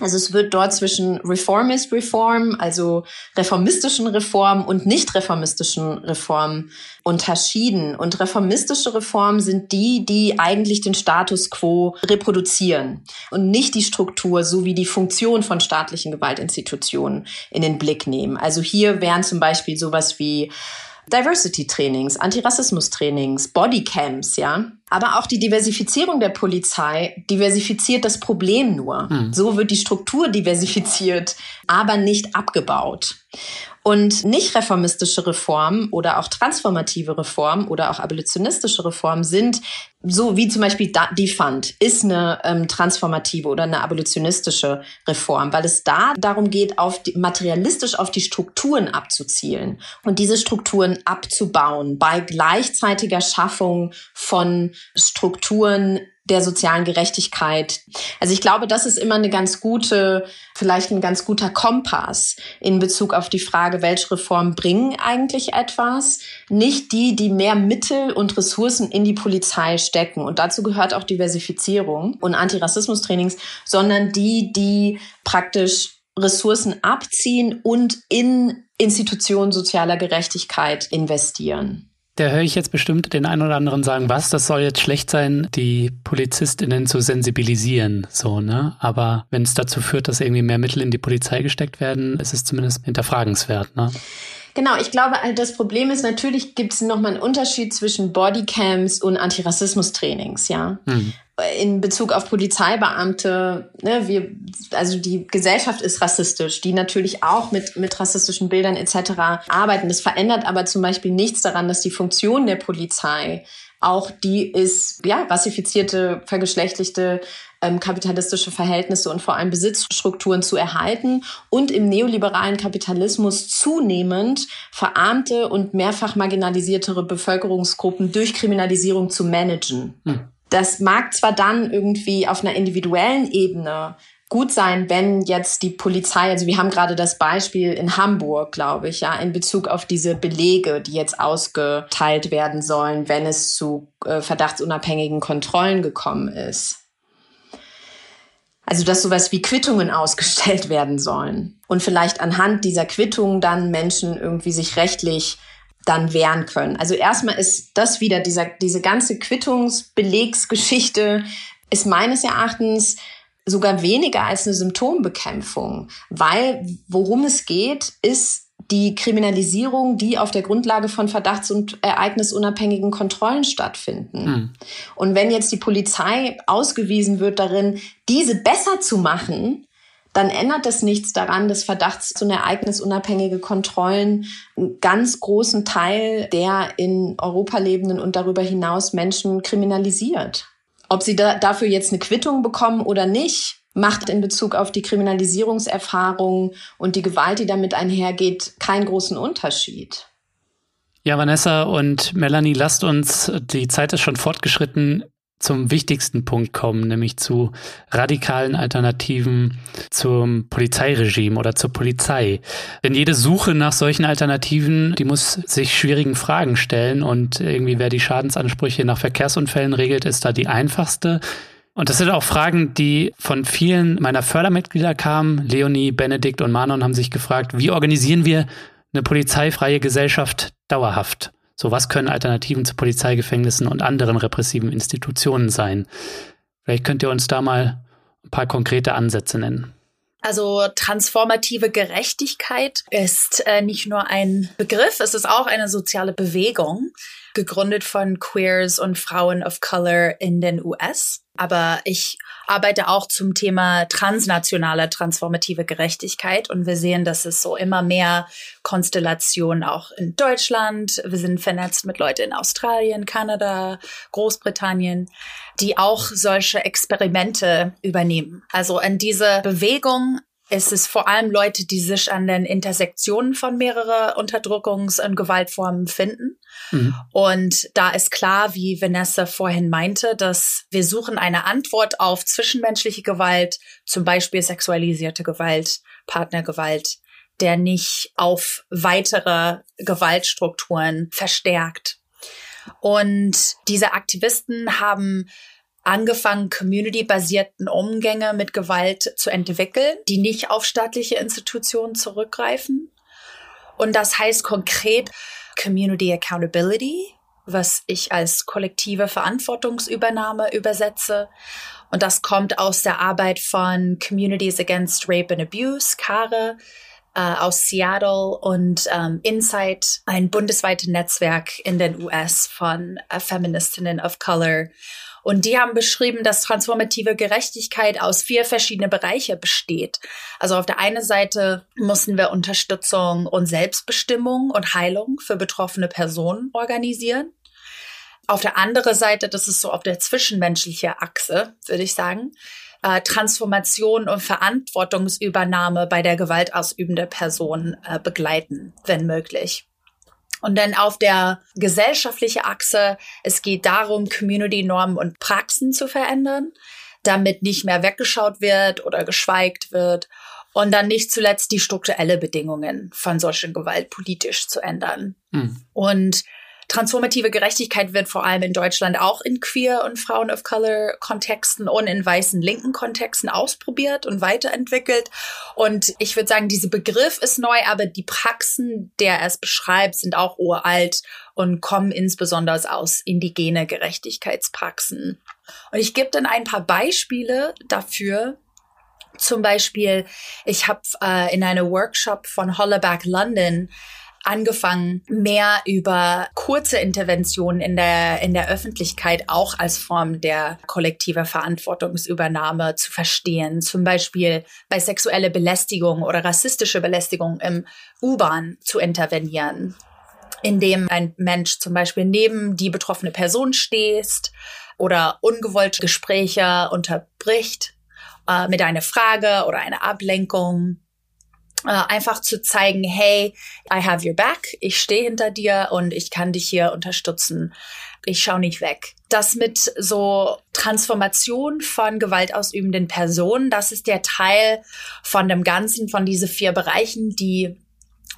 Also es wird dort zwischen Reformist Reform, also reformistischen Reformen und nicht reformistischen Reformen unterschieden. Und reformistische Reformen sind die, die eigentlich den Status quo reproduzieren und nicht die Struktur sowie die Funktion von staatlichen Gewaltinstitutionen in den Blick nehmen. Also hier wären zum Beispiel sowas wie Diversity-Trainings, Antirassismus-Trainings, Bodycams, ja. Aber auch die Diversifizierung der Polizei diversifiziert das Problem nur. Mhm. So wird die Struktur diversifiziert, aber nicht abgebaut. Und nicht reformistische Reformen oder auch transformative Reformen oder auch abolitionistische Reformen sind so wie zum Beispiel Defund ist eine ähm, transformative oder eine abolitionistische Reform, weil es da darum geht, auf die, materialistisch auf die Strukturen abzuzielen und diese Strukturen abzubauen bei gleichzeitiger Schaffung von Strukturen, der sozialen Gerechtigkeit. Also ich glaube, das ist immer eine ganz gute, vielleicht ein ganz guter Kompass in Bezug auf die Frage, welche Reformen bringen eigentlich etwas. Nicht die, die mehr Mittel und Ressourcen in die Polizei stecken. Und dazu gehört auch Diversifizierung und Antirassismus-Trainings, sondern die, die praktisch Ressourcen abziehen und in Institutionen sozialer Gerechtigkeit investieren. Da höre ich jetzt bestimmt den einen oder anderen sagen, was, das soll jetzt schlecht sein, die PolizistInnen zu sensibilisieren, so, ne? Aber wenn es dazu führt, dass irgendwie mehr Mittel in die Polizei gesteckt werden, ist es zumindest hinterfragenswert, ne? Genau, ich glaube, das Problem ist, natürlich gibt es nochmal einen Unterschied zwischen Bodycams und Antirassismus-Trainings, ja. Hm in Bezug auf Polizeibeamte, ne, wir, also die Gesellschaft ist rassistisch, die natürlich auch mit, mit rassistischen Bildern etc. arbeiten. Das verändert aber zum Beispiel nichts daran, dass die Funktion der Polizei auch die ist, ja, rassifizierte, vergeschlechtlichte, ähm, kapitalistische Verhältnisse und vor allem Besitzstrukturen zu erhalten und im neoliberalen Kapitalismus zunehmend verarmte und mehrfach marginalisiertere Bevölkerungsgruppen durch Kriminalisierung zu managen. Hm. Das mag zwar dann irgendwie auf einer individuellen Ebene gut sein, wenn jetzt die Polizei, also wir haben gerade das Beispiel in Hamburg, glaube ich, ja, in Bezug auf diese Belege, die jetzt ausgeteilt werden sollen, wenn es zu äh, verdachtsunabhängigen Kontrollen gekommen ist. Also dass sowas wie Quittungen ausgestellt werden sollen und vielleicht anhand dieser Quittungen dann Menschen irgendwie sich rechtlich dann wehren können. Also erstmal ist das wieder, dieser, diese ganze Quittungsbelegsgeschichte ist meines Erachtens sogar weniger als eine Symptombekämpfung, weil worum es geht, ist die Kriminalisierung, die auf der Grundlage von verdachts- und ereignisunabhängigen Kontrollen stattfinden. Mhm. Und wenn jetzt die Polizei ausgewiesen wird darin, diese besser zu machen, dann ändert es nichts daran, dass verdachts- und ereignisunabhängige Kontrollen einen ganz großen Teil der in Europa lebenden und darüber hinaus Menschen kriminalisiert. Ob sie da, dafür jetzt eine Quittung bekommen oder nicht, macht in Bezug auf die Kriminalisierungserfahrung und die Gewalt, die damit einhergeht, keinen großen Unterschied. Ja, Vanessa und Melanie, lasst uns, die Zeit ist schon fortgeschritten, zum wichtigsten Punkt kommen, nämlich zu radikalen Alternativen zum Polizeiregime oder zur Polizei. Denn jede Suche nach solchen Alternativen, die muss sich schwierigen Fragen stellen und irgendwie wer die Schadensansprüche nach Verkehrsunfällen regelt, ist da die einfachste. Und das sind auch Fragen, die von vielen meiner Fördermitglieder kamen. Leonie, Benedikt und Manon haben sich gefragt, wie organisieren wir eine polizeifreie Gesellschaft dauerhaft? So, was können Alternativen zu Polizeigefängnissen und anderen repressiven Institutionen sein? Vielleicht könnt ihr uns da mal ein paar konkrete Ansätze nennen. Also transformative Gerechtigkeit ist äh, nicht nur ein Begriff, es ist auch eine soziale Bewegung, gegründet von Queers und Frauen of Color in den US. Aber ich arbeite auch zum Thema transnationale transformative Gerechtigkeit und wir sehen, dass es so immer mehr Konstellationen auch in Deutschland. Wir sind vernetzt mit Leuten in Australien, Kanada, Großbritannien, die auch solche Experimente übernehmen. Also in diese Bewegung es ist vor allem Leute, die sich an den Intersektionen von mehreren Unterdrückungs- und Gewaltformen finden. Mhm. Und da ist klar, wie Vanessa vorhin meinte, dass wir suchen eine Antwort auf zwischenmenschliche Gewalt, zum Beispiel sexualisierte Gewalt, Partnergewalt, der nicht auf weitere Gewaltstrukturen verstärkt. Und diese Aktivisten haben angefangen, community-basierten Umgänge mit Gewalt zu entwickeln, die nicht auf staatliche Institutionen zurückgreifen. Und das heißt konkret Community Accountability, was ich als kollektive Verantwortungsübernahme übersetze. Und das kommt aus der Arbeit von Communities Against Rape and Abuse, CARE, äh, aus Seattle und ähm, Insight, ein bundesweites Netzwerk in den US von äh, Feministinnen of Color. Und die haben beschrieben, dass transformative Gerechtigkeit aus vier verschiedene Bereiche besteht. Also auf der einen Seite mussten wir Unterstützung und Selbstbestimmung und Heilung für betroffene Personen organisieren. Auf der anderen Seite, das ist so auf der zwischenmenschliche Achse, würde ich sagen, äh, Transformation und Verantwortungsübernahme bei der gewaltausübenden Person äh, begleiten, wenn möglich. Und dann auf der gesellschaftlichen Achse, es geht darum, Community-Normen und Praxen zu verändern, damit nicht mehr weggeschaut wird oder geschweigt wird. Und dann nicht zuletzt die strukturelle Bedingungen von solchen Gewalt politisch zu ändern. Mhm. Und Transformative Gerechtigkeit wird vor allem in Deutschland auch in queer und Frauen of Color Kontexten und in weißen linken Kontexten ausprobiert und weiterentwickelt. Und ich würde sagen, dieser Begriff ist neu, aber die Praxen, der es beschreibt, sind auch uralt und kommen insbesondere aus indigene Gerechtigkeitspraxen. Und ich gebe dann ein paar Beispiele dafür, zum Beispiel, ich habe äh, in einem Workshop von Hollaback London angefangen, mehr über kurze Interventionen in der, in der Öffentlichkeit auch als Form der kollektiver Verantwortungsübernahme zu verstehen. Zum Beispiel bei sexueller Belästigung oder rassistischer Belästigung im U-Bahn zu intervenieren indem ein Mensch zum Beispiel neben die betroffene Person stehst oder ungewollte Gespräche unterbricht äh, mit einer Frage oder einer Ablenkung einfach zu zeigen, hey, I have your back, ich stehe hinter dir und ich kann dich hier unterstützen. Ich schaue nicht weg. Das mit so Transformation von gewaltausübenden Personen, das ist der Teil von dem Ganzen, von diese vier Bereichen, die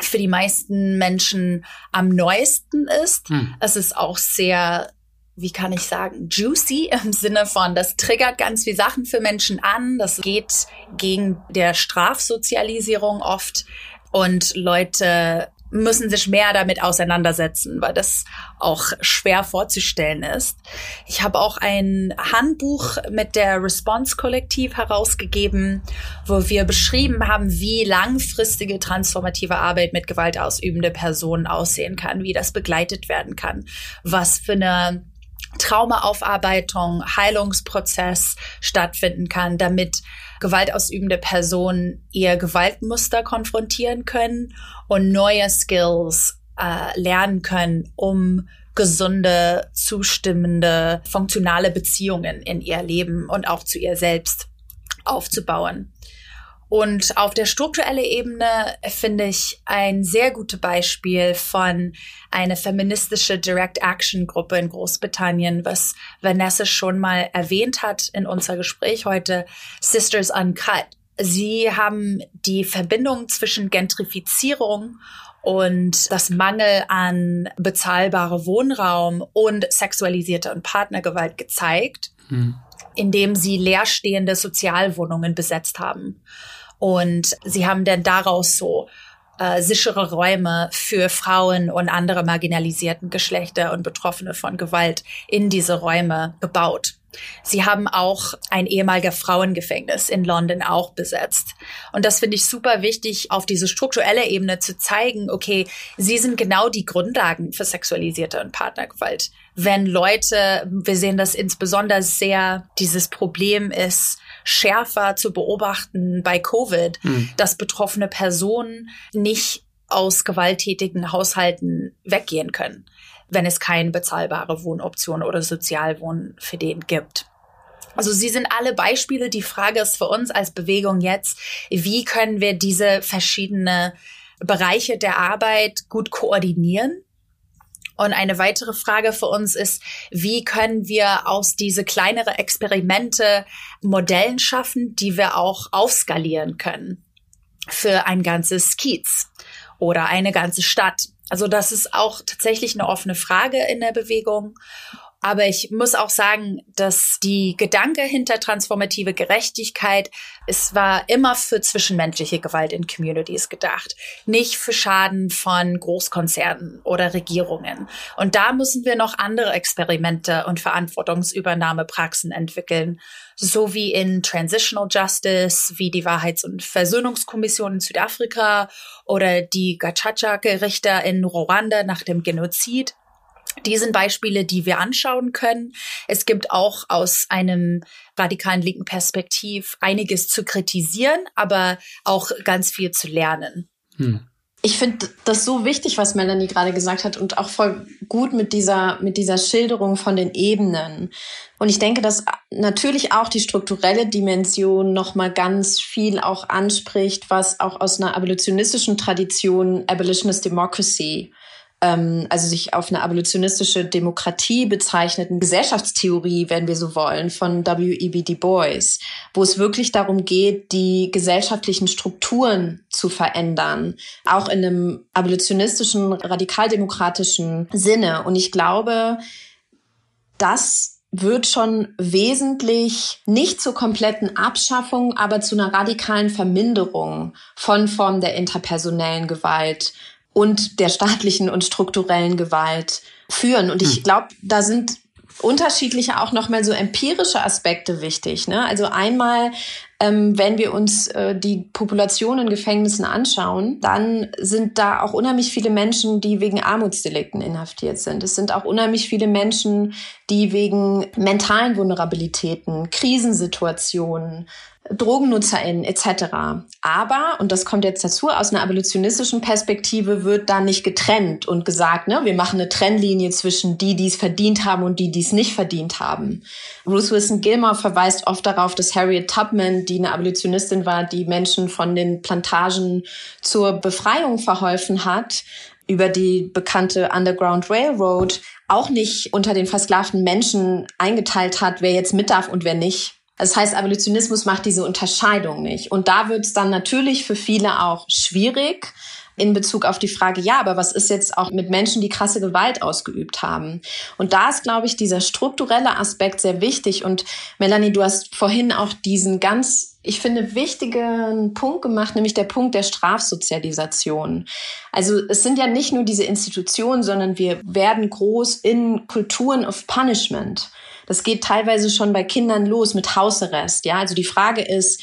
für die meisten Menschen am neuesten ist. Hm. Es ist auch sehr wie kann ich sagen, juicy im Sinne von, das triggert ganz viele Sachen für Menschen an. Das geht gegen der Strafsozialisierung oft und Leute müssen sich mehr damit auseinandersetzen, weil das auch schwer vorzustellen ist. Ich habe auch ein Handbuch mit der Response Kollektiv herausgegeben, wo wir beschrieben haben, wie langfristige transformative Arbeit mit gewaltausübende Personen aussehen kann, wie das begleitet werden kann, was für eine Traumaaufarbeitung, Heilungsprozess stattfinden kann, damit gewaltausübende Personen ihr Gewaltmuster konfrontieren können und neue Skills äh, lernen können, um gesunde, zustimmende, funktionale Beziehungen in ihr Leben und auch zu ihr selbst aufzubauen. Und auf der strukturellen Ebene finde ich ein sehr gutes Beispiel von einer feministische Direct Action Gruppe in Großbritannien, was Vanessa schon mal erwähnt hat in unser Gespräch heute, Sisters Uncut. Sie haben die Verbindung zwischen Gentrifizierung und das Mangel an bezahlbare Wohnraum und sexualisierte und Partnergewalt gezeigt, hm. Indem sie leerstehende Sozialwohnungen besetzt haben. Und sie haben dann daraus so äh, sichere Räume für Frauen und andere marginalisierten Geschlechter und Betroffene von Gewalt in diese Räume gebaut. Sie haben auch ein ehemaliger Frauengefängnis in London auch besetzt. Und das finde ich super wichtig, auf diese strukturelle Ebene zu zeigen, okay, sie sind genau die Grundlagen für sexualisierte und Partnergewalt. Wenn Leute, wir sehen das insbesondere sehr, dieses Problem ist, schärfer zu beobachten bei Covid, mhm. dass betroffene Personen nicht aus gewalttätigen Haushalten weggehen können, wenn es keine bezahlbare Wohnoption oder Sozialwohn für den gibt. Also sie sind alle Beispiele. Die Frage ist für uns als Bewegung jetzt, wie können wir diese verschiedenen Bereiche der Arbeit gut koordinieren? Und eine weitere Frage für uns ist, wie können wir aus diese kleinere Experimente Modellen schaffen, die wir auch aufskalieren können für ein ganzes Kiez oder eine ganze Stadt. Also das ist auch tatsächlich eine offene Frage in der Bewegung. Aber ich muss auch sagen, dass die Gedanke hinter transformative Gerechtigkeit, es war immer für zwischenmenschliche Gewalt in Communities gedacht, nicht für Schaden von Großkonzernen oder Regierungen. Und da müssen wir noch andere Experimente und Verantwortungsübernahmepraxen entwickeln, so wie in Transitional Justice, wie die Wahrheits- und Versöhnungskommission in Südafrika oder die Gacaca-Gerichte in Ruanda nach dem Genozid. Die sind Beispiele, die wir anschauen können. Es gibt auch aus einem radikalen linken Perspektiv einiges zu kritisieren, aber auch ganz viel zu lernen. Hm. Ich finde das so wichtig, was Melanie gerade gesagt hat und auch voll gut mit dieser, mit dieser Schilderung von den Ebenen. Und ich denke, dass natürlich auch die strukturelle Dimension nochmal ganz viel auch anspricht, was auch aus einer abolitionistischen Tradition Abolitionist Democracy ähm, also sich auf eine abolitionistische Demokratie bezeichneten Gesellschaftstheorie, wenn wir so wollen, von W.E.B. Du Bois, wo es wirklich darum geht, die gesellschaftlichen Strukturen zu verändern, auch in einem abolitionistischen, radikaldemokratischen Sinne. Und ich glaube, das wird schon wesentlich nicht zur kompletten Abschaffung, aber zu einer radikalen Verminderung von Formen der interpersonellen Gewalt und der staatlichen und strukturellen Gewalt führen. Und ich hm. glaube, da sind unterschiedliche auch nochmal so empirische Aspekte wichtig. Ne? Also einmal, ähm, wenn wir uns äh, die Population in Gefängnissen anschauen, dann sind da auch unheimlich viele Menschen, die wegen Armutsdelikten inhaftiert sind. Es sind auch unheimlich viele Menschen, die wegen mentalen Vulnerabilitäten, Krisensituationen, DrogennutzerInnen etc. Aber, und das kommt jetzt dazu, aus einer abolitionistischen Perspektive wird da nicht getrennt und gesagt, ne, wir machen eine Trennlinie zwischen die, die es verdient haben und die, die es nicht verdient haben. Ruth Wilson Gilmore verweist oft darauf, dass Harriet Tubman, die eine Abolitionistin war, die Menschen von den Plantagen zur Befreiung verholfen hat, über die bekannte Underground Railroad auch nicht unter den versklavten Menschen eingeteilt hat, wer jetzt mit darf und wer nicht. Das heißt, Abolitionismus macht diese Unterscheidung nicht. Und da wird es dann natürlich für viele auch schwierig in Bezug auf die Frage, ja, aber was ist jetzt auch mit Menschen, die krasse Gewalt ausgeübt haben? Und da ist, glaube ich, dieser strukturelle Aspekt sehr wichtig. Und Melanie, du hast vorhin auch diesen ganz, ich finde, wichtigen Punkt gemacht, nämlich der Punkt der Strafsozialisation. Also es sind ja nicht nur diese Institutionen, sondern wir werden groß in Kulturen of Punishment. Das geht teilweise schon bei Kindern los mit Hausarrest. Ja, also die Frage ist,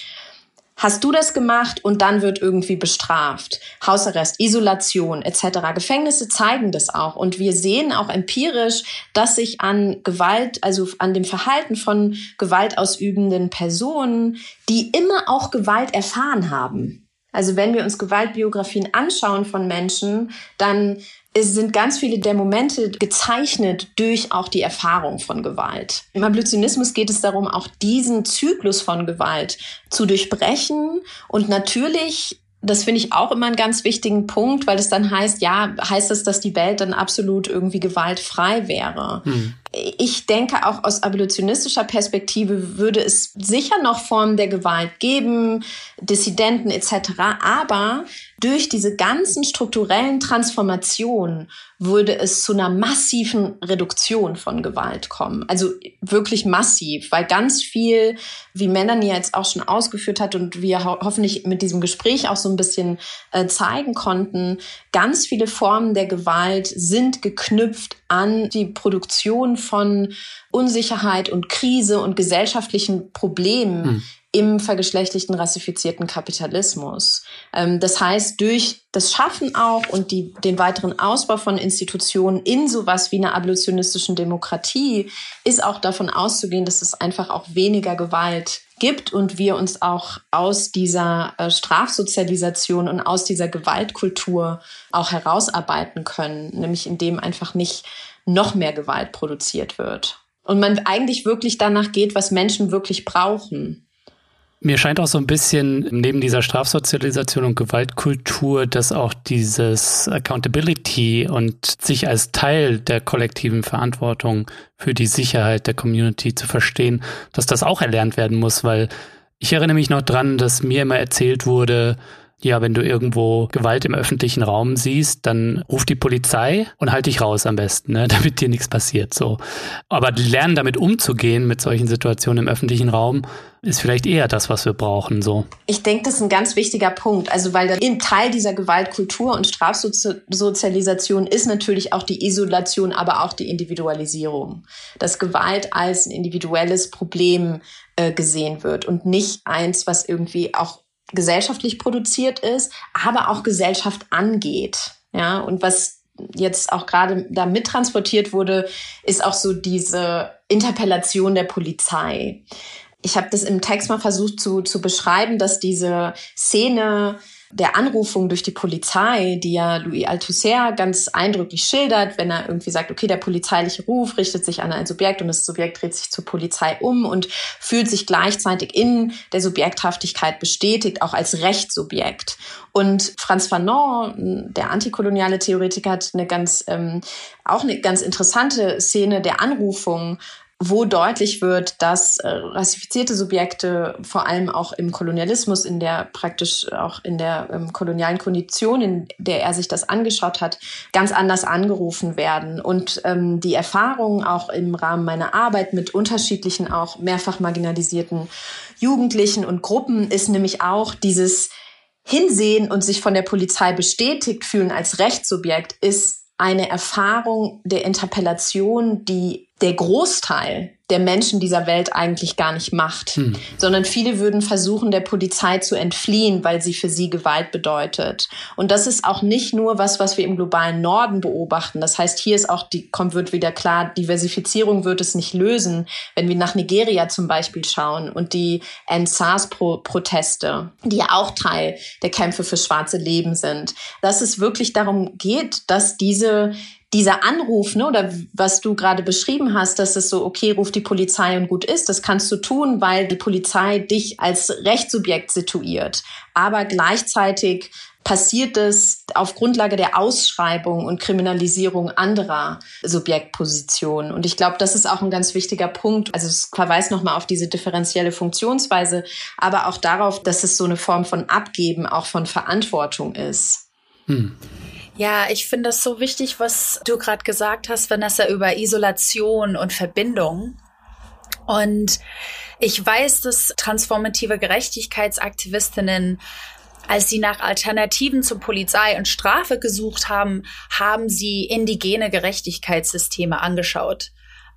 Hast du das gemacht und dann wird irgendwie bestraft? Hausarrest, Isolation etc. Gefängnisse zeigen das auch. Und wir sehen auch empirisch, dass sich an Gewalt, also an dem Verhalten von gewaltausübenden Personen, die immer auch Gewalt erfahren haben. Also wenn wir uns Gewaltbiografien anschauen von Menschen, dann es sind ganz viele der Momente gezeichnet durch auch die Erfahrung von Gewalt. Im Abolitionismus geht es darum, auch diesen Zyklus von Gewalt zu durchbrechen und natürlich das finde ich auch immer einen ganz wichtigen Punkt, weil es dann heißt, ja, heißt das, dass die Welt dann absolut irgendwie gewaltfrei wäre. Hm. Ich denke auch aus abolitionistischer Perspektive würde es sicher noch Formen der Gewalt geben, Dissidenten etc. Aber durch diese ganzen strukturellen Transformationen würde es zu einer massiven Reduktion von Gewalt kommen. Also wirklich massiv, weil ganz viel, wie Melanie jetzt auch schon ausgeführt hat und wir ho hoffentlich mit diesem Gespräch auch so ein bisschen äh, zeigen konnten, ganz viele Formen der Gewalt sind geknüpft an die Produktion von Unsicherheit und Krise und gesellschaftlichen Problemen. Hm im vergeschlechtlichten, rassifizierten Kapitalismus. Ähm, das heißt, durch das Schaffen auch und die, den weiteren Ausbau von Institutionen in sowas wie einer abolitionistischen Demokratie ist auch davon auszugehen, dass es einfach auch weniger Gewalt gibt und wir uns auch aus dieser äh, Strafsozialisation und aus dieser Gewaltkultur auch herausarbeiten können, nämlich indem einfach nicht noch mehr Gewalt produziert wird. Und man eigentlich wirklich danach geht, was Menschen wirklich brauchen. Mir scheint auch so ein bisschen neben dieser Strafsozialisation und Gewaltkultur, dass auch dieses Accountability und sich als Teil der kollektiven Verantwortung für die Sicherheit der Community zu verstehen, dass das auch erlernt werden muss, weil ich erinnere mich noch dran, dass mir immer erzählt wurde, ja, wenn du irgendwo Gewalt im öffentlichen Raum siehst, dann ruf die Polizei und halt dich raus am besten, ne, damit dir nichts passiert. So. Aber lernen damit umzugehen mit solchen Situationen im öffentlichen Raum ist vielleicht eher das, was wir brauchen. So. Ich denke, das ist ein ganz wichtiger Punkt. Also, weil ein Teil dieser Gewaltkultur und Strafsozialisation ist natürlich auch die Isolation, aber auch die Individualisierung. Dass Gewalt als ein individuelles Problem äh, gesehen wird und nicht eins, was irgendwie auch gesellschaftlich produziert ist, aber auch Gesellschaft angeht. Ja, und was jetzt auch gerade da mittransportiert wurde, ist auch so diese Interpellation der Polizei. Ich habe das im Text mal versucht zu, zu beschreiben, dass diese Szene der Anrufung durch die Polizei, die ja Louis Althusser ganz eindrücklich schildert, wenn er irgendwie sagt, okay, der polizeiliche Ruf richtet sich an ein Subjekt und das Subjekt dreht sich zur Polizei um und fühlt sich gleichzeitig in der Subjekthaftigkeit bestätigt, auch als Rechtssubjekt. Und Franz Fanon, der antikoloniale Theoretiker, hat eine ganz, ähm, auch eine ganz interessante Szene der Anrufung wo deutlich wird, dass äh, rassifizierte Subjekte vor allem auch im Kolonialismus, in der praktisch auch in der ähm, kolonialen Kondition, in der er sich das angeschaut hat, ganz anders angerufen werden. Und ähm, die Erfahrung auch im Rahmen meiner Arbeit mit unterschiedlichen, auch mehrfach marginalisierten Jugendlichen und Gruppen ist nämlich auch dieses Hinsehen und sich von der Polizei bestätigt fühlen als Rechtssubjekt ist eine Erfahrung der Interpellation, die der Großteil der Menschen dieser Welt eigentlich gar nicht macht, hm. sondern viele würden versuchen, der Polizei zu entfliehen, weil sie für sie Gewalt bedeutet. Und das ist auch nicht nur was, was wir im globalen Norden beobachten. Das heißt, hier ist auch die, kommt, wird wieder klar, Diversifizierung wird es nicht lösen, wenn wir nach Nigeria zum Beispiel schauen und die NSAS-Proteste, die ja auch Teil der Kämpfe für schwarze Leben sind, dass es wirklich darum geht, dass diese dieser Anruf, ne, oder was du gerade beschrieben hast, dass es so, okay, ruf die Polizei und gut ist, das kannst du tun, weil die Polizei dich als Rechtssubjekt situiert. Aber gleichzeitig passiert es auf Grundlage der Ausschreibung und Kriminalisierung anderer Subjektpositionen. Und ich glaube, das ist auch ein ganz wichtiger Punkt. Also es verweist nochmal auf diese differenzielle Funktionsweise, aber auch darauf, dass es so eine Form von Abgeben, auch von Verantwortung ist. Hm. Ja, ich finde das so wichtig, was du gerade gesagt hast, Vanessa, über Isolation und Verbindung. Und ich weiß, dass transformative Gerechtigkeitsaktivistinnen als sie nach Alternativen zu Polizei und Strafe gesucht haben, haben sie indigene Gerechtigkeitssysteme angeschaut,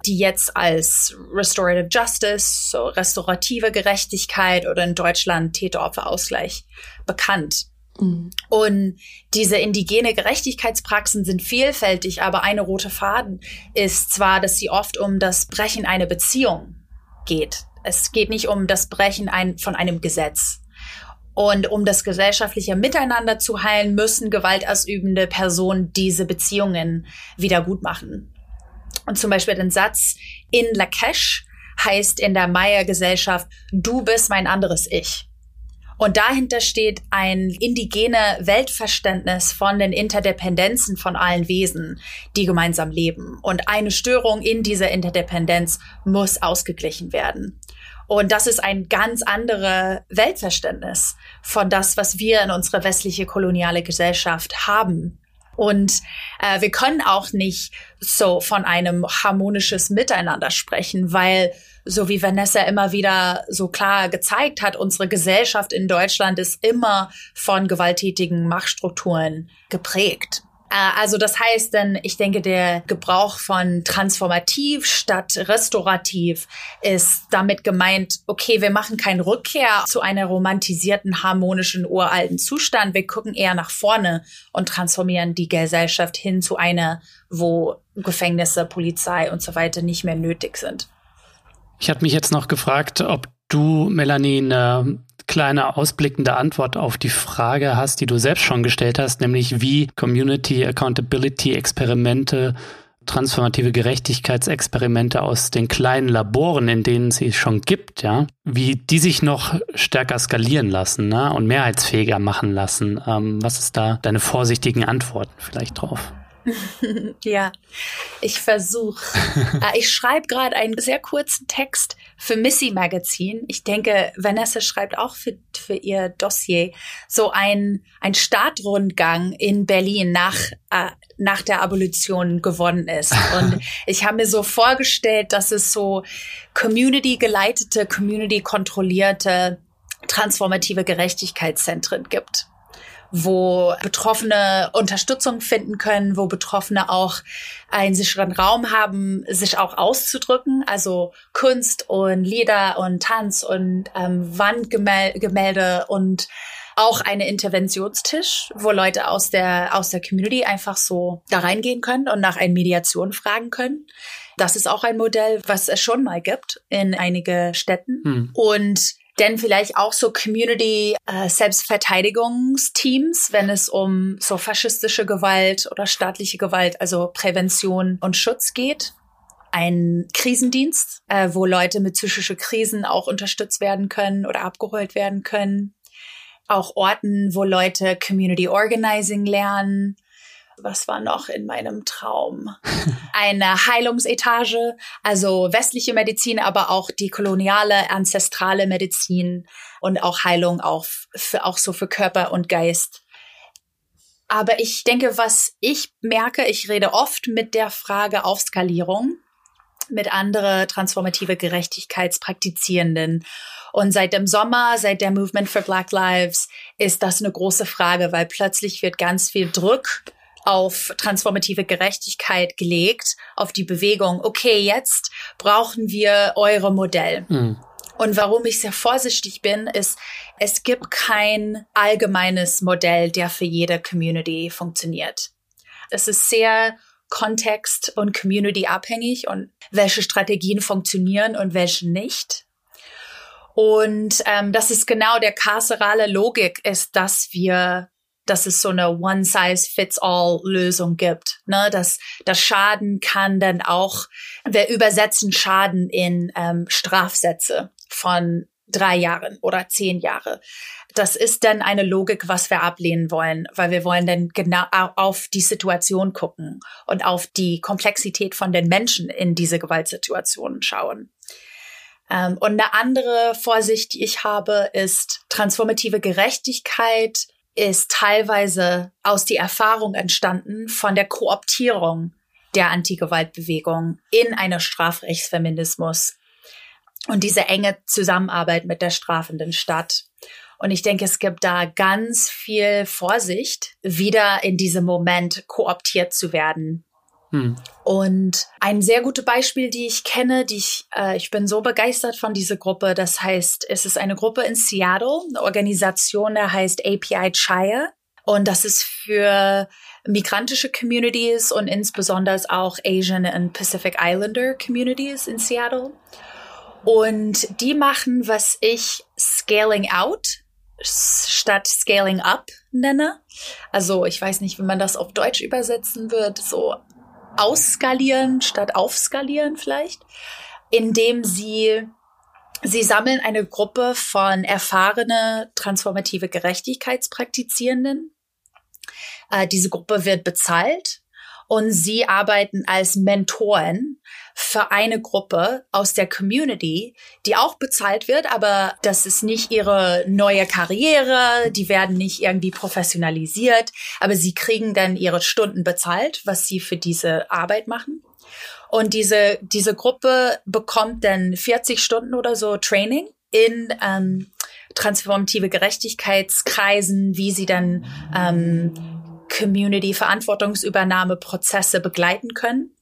die jetzt als Restorative Justice, so restaurative Gerechtigkeit oder in Deutschland Täteropferausgleich bekannt Mhm. Und diese indigene Gerechtigkeitspraxen sind vielfältig, aber eine rote Faden ist zwar, dass sie oft um das Brechen einer Beziehung geht. Es geht nicht um das Brechen ein, von einem Gesetz. Und um das gesellschaftliche Miteinander zu heilen, müssen gewaltausübende Personen diese Beziehungen wieder gut machen. Und zum Beispiel den Satz in Lakesh heißt in der Maya-Gesellschaft, du bist mein anderes Ich. Und dahinter steht ein indigene Weltverständnis von den Interdependenzen von allen Wesen, die gemeinsam leben. Und eine Störung in dieser Interdependenz muss ausgeglichen werden. Und das ist ein ganz anderes Weltverständnis von das, was wir in unserer westliche koloniale Gesellschaft haben. Und äh, wir können auch nicht so von einem harmonisches Miteinander sprechen, weil so wie Vanessa immer wieder so klar gezeigt hat, unsere Gesellschaft in Deutschland ist immer von gewalttätigen Machtstrukturen geprägt. Äh, also das heißt dann, ich denke, der Gebrauch von transformativ statt restaurativ ist damit gemeint, okay, wir machen keine Rückkehr zu einer romantisierten, harmonischen, uralten Zustand. Wir gucken eher nach vorne und transformieren die Gesellschaft hin zu einer, wo Gefängnisse, Polizei und so weiter nicht mehr nötig sind. Ich hatte mich jetzt noch gefragt, ob du, Melanie, eine kleine ausblickende Antwort auf die Frage hast, die du selbst schon gestellt hast, nämlich wie Community Accountability Experimente, transformative Gerechtigkeitsexperimente aus den kleinen Laboren, in denen es sie schon gibt, ja, wie die sich noch stärker skalieren lassen ne, und mehrheitsfähiger machen lassen. Ähm, was ist da deine vorsichtigen Antworten vielleicht drauf? ja, ich versuche. Äh, ich schreibe gerade einen sehr kurzen Text für Missy Magazine. Ich denke, Vanessa schreibt auch für, für ihr Dossier so ein, ein Startrundgang in Berlin nach, äh, nach der Abolition gewonnen ist. Und ich habe mir so vorgestellt, dass es so community-geleitete, community-kontrollierte transformative Gerechtigkeitszentren gibt wo Betroffene Unterstützung finden können, wo Betroffene auch einen sicheren Raum haben, sich auch auszudrücken. Also Kunst und Lieder und Tanz und ähm, Wandgemälde und auch eine Interventionstisch, wo Leute aus der, aus der Community einfach so da reingehen können und nach einer Mediation fragen können. Das ist auch ein Modell, was es schon mal gibt in einige Städten. Hm. Und denn vielleicht auch so Community-Selbstverteidigungsteams, äh, wenn es um so faschistische Gewalt oder staatliche Gewalt, also Prävention und Schutz geht. Ein Krisendienst, äh, wo Leute mit psychischen Krisen auch unterstützt werden können oder abgeholt werden können. Auch Orten, wo Leute Community Organizing lernen was war noch in meinem Traum? Eine Heilungsetage, also westliche Medizin, aber auch die koloniale, ancestrale Medizin und auch Heilung auch, für, auch so für Körper und Geist. Aber ich denke, was ich merke, ich rede oft mit der Frage Aufskalierung mit andere transformative Gerechtigkeitspraktizierenden. Und seit dem Sommer, seit der Movement for Black Lives, ist das eine große Frage, weil plötzlich wird ganz viel Druck auf transformative Gerechtigkeit gelegt, auf die Bewegung, okay, jetzt brauchen wir eure Modell. Mhm. Und warum ich sehr vorsichtig bin, ist, es gibt kein allgemeines Modell, der für jede Community funktioniert. Es ist sehr kontext- und community abhängig und welche Strategien funktionieren und welche nicht. Und ähm, das ist genau der karcerale Logik, ist, dass wir dass es so eine One-Size-Fits-All-Lösung gibt. Ne? Dass das Schaden kann dann auch, wir übersetzen Schaden in ähm, Strafsätze von drei Jahren oder zehn Jahre. Das ist dann eine Logik, was wir ablehnen wollen, weil wir wollen dann genau auf die Situation gucken und auf die Komplexität von den Menschen in diese Gewaltsituationen schauen. Ähm, und eine andere Vorsicht, die ich habe, ist transformative Gerechtigkeit ist teilweise aus die Erfahrung entstanden von der Kooptierung der Antigewaltbewegung in einer Strafrechtsfeminismus und diese enge Zusammenarbeit mit der strafenden Stadt. Und ich denke, es gibt da ganz viel Vorsicht, wieder in diesem Moment kooptiert zu werden hm. Und ein sehr gutes Beispiel, die ich kenne, die ich, äh, ich bin so begeistert von dieser Gruppe. Das heißt, es ist eine Gruppe in Seattle, eine Organisation, der heißt API Chaya. Und das ist für migrantische Communities und insbesondere auch Asian und Pacific Islander Communities in Seattle. Und die machen, was ich Scaling Out statt Scaling Up nenne. Also ich weiß nicht, wie man das auf Deutsch übersetzen wird. So ausskalieren statt aufskalieren vielleicht, indem sie Sie sammeln eine Gruppe von erfahrene transformative Gerechtigkeitspraktizierenden. Äh, diese Gruppe wird bezahlt und sie arbeiten als Mentoren für eine Gruppe aus der Community, die auch bezahlt wird, aber das ist nicht ihre neue Karriere, die werden nicht irgendwie professionalisiert, aber sie kriegen dann ihre Stunden bezahlt, was sie für diese Arbeit machen. Und diese, diese Gruppe bekommt dann 40 Stunden oder so Training in ähm, transformative Gerechtigkeitskreisen, wie sie dann ähm, Community-Verantwortungsübernahme-Prozesse begleiten können.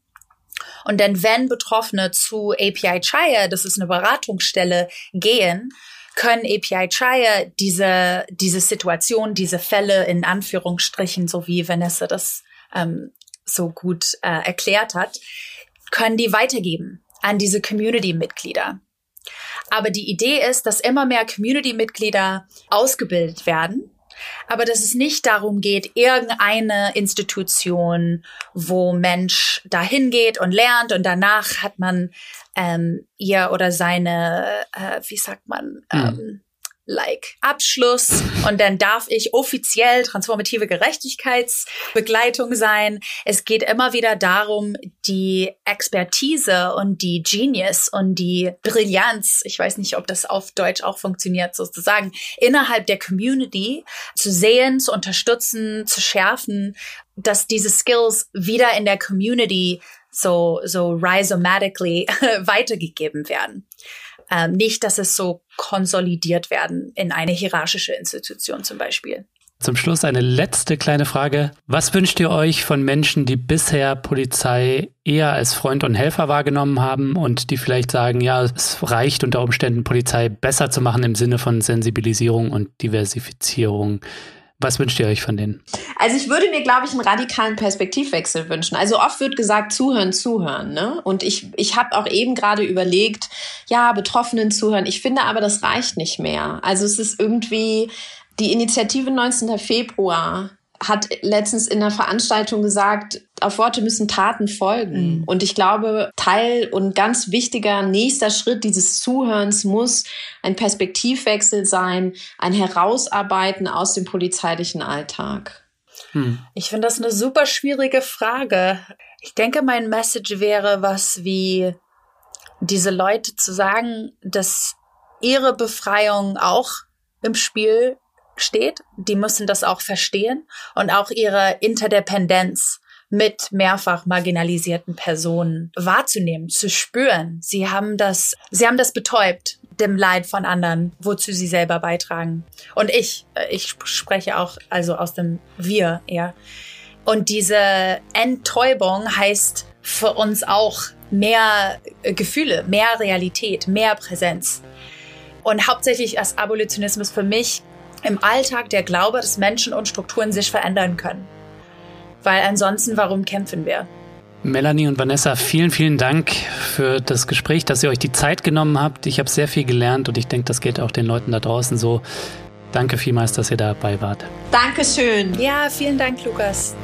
Und dann, wenn Betroffene zu API Chaya, das ist eine Beratungsstelle, gehen, können API Chaya diese, diese Situation, diese Fälle in Anführungsstrichen, so wie Vanessa das ähm, so gut äh, erklärt hat, können die weitergeben an diese Community-Mitglieder. Aber die Idee ist, dass immer mehr Community-Mitglieder ausgebildet werden aber dass es nicht darum geht, irgendeine Institution, wo Mensch dahin geht und lernt und danach hat man ähm, ihr oder seine, äh, wie sagt man, mhm. ähm, like Abschluss und dann darf ich offiziell transformative Gerechtigkeitsbegleitung sein. Es geht immer wieder darum, die Expertise und die Genius und die Brillanz, ich weiß nicht, ob das auf Deutsch auch funktioniert, sozusagen, innerhalb der Community zu sehen, zu unterstützen, zu schärfen, dass diese Skills wieder in der Community so, so rhizomatically weitergegeben werden. Ähm, nicht, dass es so konsolidiert werden in eine hierarchische Institution zum Beispiel. Zum Schluss eine letzte kleine Frage. Was wünscht ihr euch von Menschen, die bisher Polizei eher als Freund und Helfer wahrgenommen haben und die vielleicht sagen, ja, es reicht unter Umständen, Polizei besser zu machen im Sinne von Sensibilisierung und Diversifizierung? Was wünscht ihr euch von denen? Also ich würde mir, glaube ich, einen radikalen Perspektivwechsel wünschen. Also oft wird gesagt, zuhören, zuhören. Ne? Und ich, ich habe auch eben gerade überlegt, ja, Betroffenen zuhören. Ich finde aber, das reicht nicht mehr. Also es ist irgendwie die Initiative 19. Februar hat letztens in einer Veranstaltung gesagt, auf Worte müssen Taten folgen. Mhm. Und ich glaube, Teil und ganz wichtiger nächster Schritt dieses Zuhörens muss ein Perspektivwechsel sein, ein Herausarbeiten aus dem polizeilichen Alltag. Hm. Ich finde das eine super schwierige Frage. Ich denke, mein Message wäre was wie diese Leute zu sagen, dass ihre Befreiung auch im Spiel steht. Die müssen das auch verstehen und auch ihre Interdependenz mit mehrfach marginalisierten Personen wahrzunehmen, zu spüren. Sie haben das, sie haben das betäubt, dem Leid von anderen, wozu sie selber beitragen. Und ich, ich spreche auch also aus dem Wir eher. Und diese Enttäubung heißt für uns auch mehr Gefühle, mehr Realität, mehr Präsenz. Und hauptsächlich als Abolitionismus für mich im Alltag der Glaube, dass Menschen und Strukturen sich verändern können. Weil ansonsten, warum kämpfen wir? Melanie und Vanessa, vielen, vielen Dank für das Gespräch, dass ihr euch die Zeit genommen habt. Ich habe sehr viel gelernt und ich denke, das geht auch den Leuten da draußen so. Danke vielmals, dass ihr dabei wart. Dankeschön. Ja, vielen Dank, Lukas.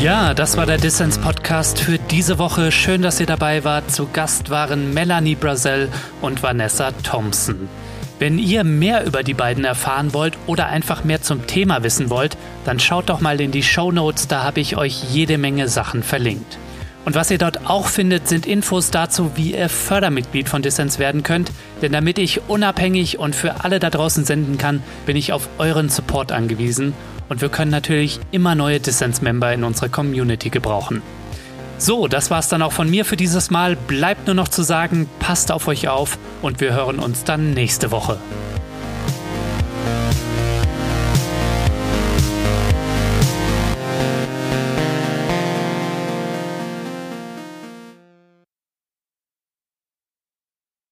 Ja, das war der Dissens Podcast für diese Woche. Schön, dass ihr dabei wart. Zu Gast waren Melanie Brazel und Vanessa Thompson. Wenn ihr mehr über die beiden erfahren wollt oder einfach mehr zum Thema wissen wollt, dann schaut doch mal in die Show Notes, da habe ich euch jede Menge Sachen verlinkt. Und was ihr dort auch findet, sind Infos dazu, wie ihr Fördermitglied von Dissens werden könnt. Denn damit ich unabhängig und für alle da draußen senden kann, bin ich auf euren Support angewiesen und wir können natürlich immer neue Dissens-Member in unserer Community gebrauchen. So, das war's dann auch von mir für dieses Mal. Bleibt nur noch zu sagen, passt auf euch auf und wir hören uns dann nächste Woche.